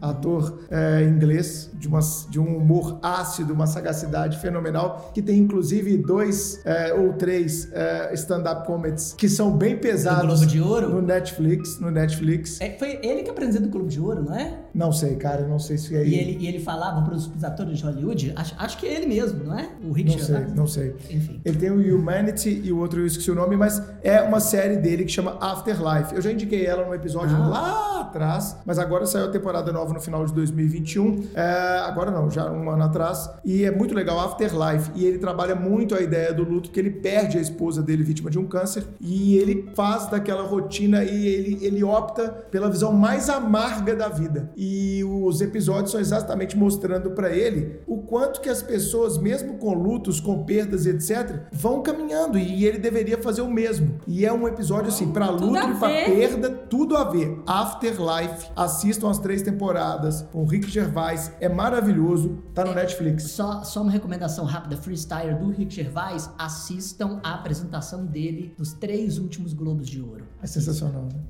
ator é, inglês, de, uma, de um humor ácido, uma sagacidade fenomenal, que tem inclusive dois é, ou três é, stand-up comedies que são bem pesados Globo de Ouro? no Netflix, no Netflix. É, foi ele que apresentou o Globo de Ouro, não é? Não sei, cara, não sei se é E ele, e ele falava para os atores de Hollywood, acho, acho que é ele mesmo, não é? O Rick Não sei, Gervais. não sei. Enfim. Ele tem o Humanity e o outro eu esqueci o nome, mas é uma série dele que chama Afterlife. Eu já indiquei ela num episódio Ah. lá atrás, mas agora saiu a temporada nova no final de 2021. É, agora não, já um ano atrás. E é muito legal, Afterlife. E ele trabalha muito a ideia do luto, que ele perde a esposa dele vítima de um câncer. E ele faz daquela rotina e ele, ele opta pela visão mais amarga da vida. E os episódios são exatamente mostrando pra ele o quanto que as pessoas, mesmo com lutos, com perdas, etc., vão caminhando e ele deveria fazer o mesmo. E é um episódio assim, pra Tudo luto e pra ver. perda, tudo a ver. Afterlife. Life. Assistam as três temporadas com o Rick Gervais. É maravilhoso. Tá no Netflix. Só, só uma recomendação rápida, freestyle do Rick Gervais. Assistam a apresentação dele dos três últimos Globos de Ouro. É sensacional, né?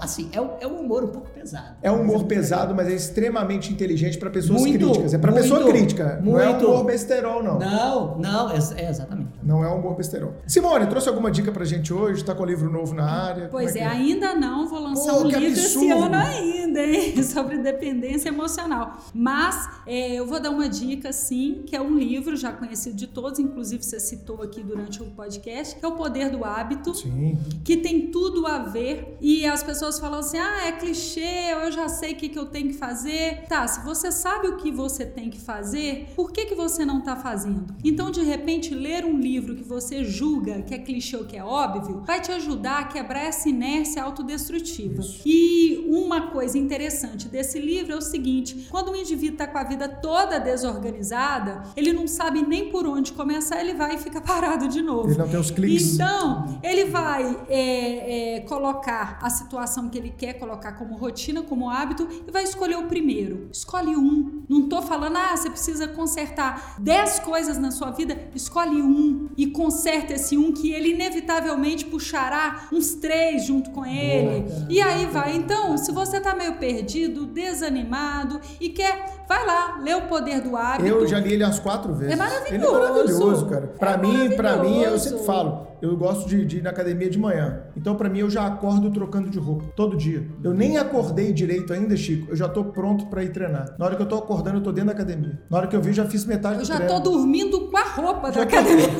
Assim, é, é um humor um pouco pesado. É um humor pesado, mas é extremamente inteligente pra pessoas Muito, críticas. É pra muito, pessoa crítica. Não é um muito. humor besterol, não. Não, não, é, é exatamente. Não é um humor besterol. Simone, trouxe alguma dica pra gente hoje? Tá com um livro novo na área? Pois Como é, que ainda não, vou lançar Pô, um livro esse absurdo. ano ainda, hein? Sobre dependência emocional. Mas é, eu vou dar uma dica, sim, que é um livro já conhecido de todos, inclusive você citou aqui durante o podcast, que é O Poder do Hábito. Sim. que tem tudo a ver e as pessoas falam assim: ah, é clichê, eu já sei o que, que eu tenho que fazer. Tá, se você sabe o que você tem que fazer, por que, que você não tá fazendo? Então, de repente, ler um livro que você julga que é clichê ou que é óbvio vai te ajudar a quebrar essa inércia autodestrutiva. E uma coisa interessante desse livro é o seguinte: quando um indivíduo tá com a vida toda desorganizada, ele não sabe nem por onde começar, ele vai e fica parado de novo. Ele não tem os cliques. Então, ele vai é, é, colocar a situação que ele quer colocar como rotina, como hábito, e vai escolher o primeiro. Escolhe um. Não tô falando, ah, você precisa consertar 10 coisas na sua vida. Escolhe um e conserta esse um que ele inevitavelmente puxará uns três junto com ele. E aí vai. Então, se você tá meio perdido, desanimado e quer, vai lá, lê o poder do hábito. Eu já li ele umas quatro vezes. É maravilhoso. Ele é maravilhoso, cara. Pra É mim, pra mim, eu sempre falo, eu gosto de, de ir na academia de manhã. Então, pra mim, eu já acordo trocando de roupa todo dia. Eu nem acordei direito ainda, Chico. Eu já tô pronto pra ir treinar. Na hora que eu tô acordando, eu tô dentro da academia. Na hora que eu vi, já fiz metade Eu do já treino. tô dormindo com a roupa da Já tô- academia.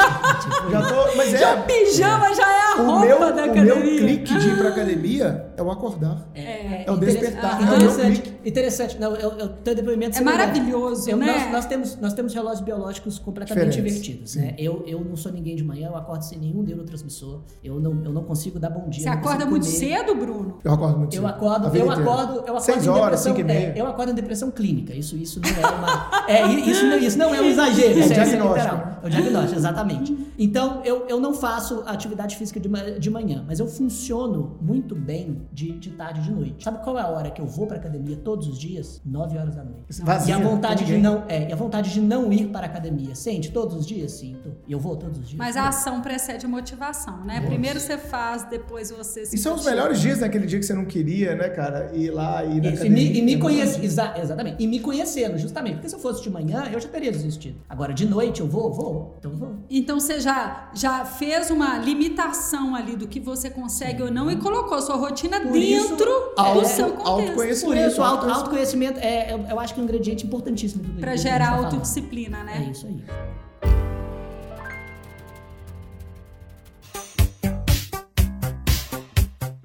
Já tô, mas é. Já o pijama já é a o roupa meu, da o academia. meu clique de ir pra academia é o acordar. É, É o interess- despertar, ah, é o Interessante, interessante. Não, eu, eu tenho depoimento É maravilhoso, Eu- né? Nós, nós temos, nós temos relógios biológicos completamente invertidos, né? Eu, eu não sou ninguém de manhã, eu acordo sem nenhum neurotransmissor. Eu não, eu não consigo dar bom dia. Você eu acorda muito comer. cedo, Bruno? Eu acordo muito Eu cedo. acordo, A vida eu acordo, eu acordo Seis em horas, depressão. cinco e meia. é, eu acordo em depressão clínica. Isso, isso não é uma. é, isso, não, isso não é um exagero, é, isso é diagnóstico, né? É o diagnóstico, exatamente. Então, eu, eu não faço atividade física de, de manhã, mas eu funciono muito bem de, de tarde e de noite. Sabe qual é a hora que eu vou pra academia todos os dias? 9 horas da noite. Vazia, e a vontade de não, é, e a vontade de não ir para a academia. Sente todos os dias? Sinto. E eu vou todos os dias. Mas a ação precede a motivação, né? Primeiro você faz, depois você se E são os melhores dias naquele dia que você não queria, né, cara? Ir lá e ir na Isso, e academia. me, e me É conhece, bom. exa- exatamente. E me conhecendo, justamente. Porque se eu fosse de manhã, eu já teria desistido. Agora, de noite, eu vou? Vou. Então vou. Então você já, já fez uma limitação ali do que você consegue ou não e colocou sua rotina Por isso, dentro do auto- seu contexto. autoconhecimento. Por isso, auto- autoconhecimento. autoconhecimento é, eu, eu acho que é um ingrediente importantíssimo do que gerar autodisciplina, né? É isso aí.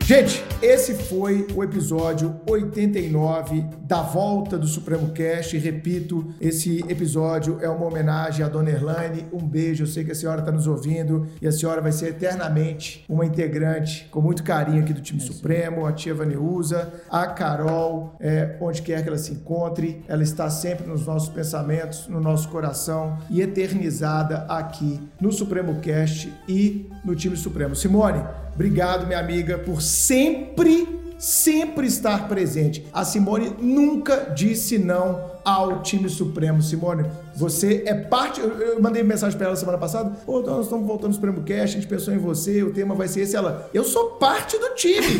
Gente, esse foi o episódio 89 da volta do Supremo Cast. Repito, esse episódio é uma homenagem à Dona Erlane. Um beijo, eu sei que a senhora está nos ouvindo e a senhora vai ser eternamente uma integrante com muito carinho aqui do time Supremo, a tia Vaneuza, a Carol, é, onde quer que ela se encontre, ela está sempre nos nossos pensamentos, no nosso coração e eternizada aqui no Supremo Cast e no time Supremo. Simone, Obrigado, minha amiga, por sempre, sempre estar presente. A Simone nunca disse não ao time supremo. Simone, você é parte. Eu, eu mandei mensagem pra ela semana passada. Pô, nós estamos voltando no Supremo Cast, a gente pensou em você, o tema vai ser esse. Ela, eu sou parte do time.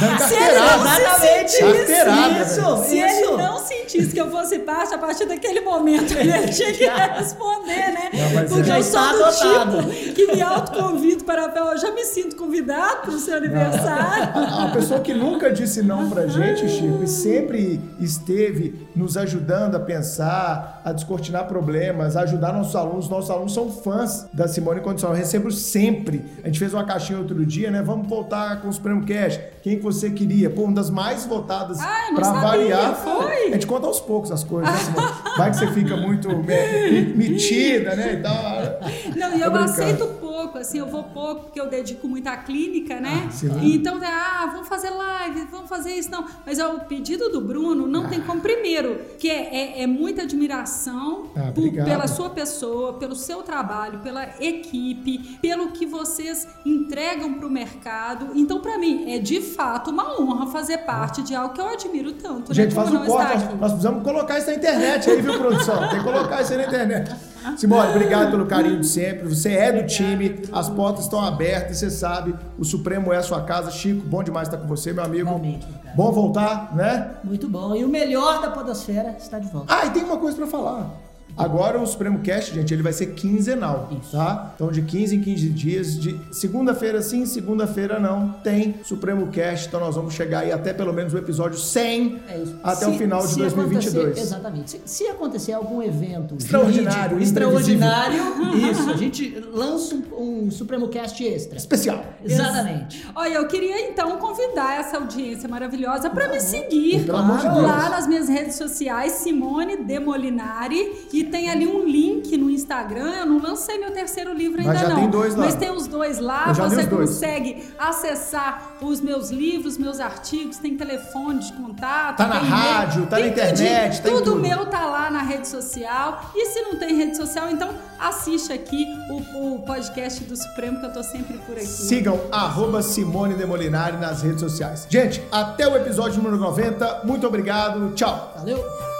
Dando Se ele carteirada. não se Exatamente. sentisse, Carteirada, Isso, velho. se isso. ele não sentisse que eu fosse parte, a partir daquele momento ele tinha que responder, né? Não, Porque já eu sou está do adotado. tipo que me autoconvido para eu já me sinto convidado para o seu aniversário. A, a pessoa que nunca disse não pra gente, Chico, e sempre esteve nos ajudando a pensar, a descortinar problemas, ajudar nossos alunos. Nossos alunos são fãs da Simone Condicional. Eu recebo sempre. A gente fez uma caixinha outro dia, né? Vamos voltar com o Supremo Cash. Quem que você queria? Pô, uma das mais votadas sabia, variar. foi? A gente conta aos poucos as coisas, né, Simone? Vai que você fica muito me- metida, né? E tal. Não, e eu aceito pouco, assim, eu vou pouco, porque eu dedico muito à clínica, né? Ah, então, ah, vamos fazer live, vamos fazer isso, não. Mas ó, o pedido do Bruno não tem como. Primeiro, que é, é- é muita admiração Ah, por- pela sua pessoa, pelo seu trabalho, pela equipe, pelo que vocês entregam para o mercado. Então, para mim, é fato uma honra fazer parte de algo que eu admiro tanto. né? Gente, Como faz o não corte. Nós, nós precisamos colocar isso na internet aí, viu, produção? Tem que colocar isso aí na internet. Simone, obrigado pelo carinho de sempre. Você é do time, as portas estão abertas, você sabe, o Supremo é a sua casa. Chico, bom demais estar com você, meu amigo. Cara. Bom voltar, né? Muito bom. E o melhor da podosfera está de volta. Ah, e tem uma coisa pra falar. Agora o Supremo Cast, gente, ele vai ser quinzenal, Isso. tá? Então de 15 em 15 dias, de segunda-feira sim, segunda-feira não, tem Supremo Cast. Então nós vamos chegar aí até pelo menos o episódio 100 É até Se- o final de se 2022. acontecer- exatamente. Se, se acontecer algum evento Extraordinário, extraordinário, isso, a gente lança um, um Supremo Cast extra. Especial. Exatamente. Olha, eu queria então convidar essa audiência maravilhosa para me seguir Pelo amor de Deus. lá nas minhas redes sociais, Simone Demolinari, e tem ali um link no Instagram. Eu não lancei meu terceiro livro ainda Mas já não, tem dois lá. mas tem os dois lá. Eu já li Você os dois. consegue acessar os meus livros, meus artigos, tem telefone de contato, Tá na rádio, tá na internet, tá tudo tudo. meu tá lá na rede social. E se não tem rede social, então assiste aqui o, o podcast do Supremo que eu tô sempre por aqui. Sigam arroba Simone Demolinari nas redes sociais. Gente, até o episódio número 90. Muito obrigado. Tchau. Valeu!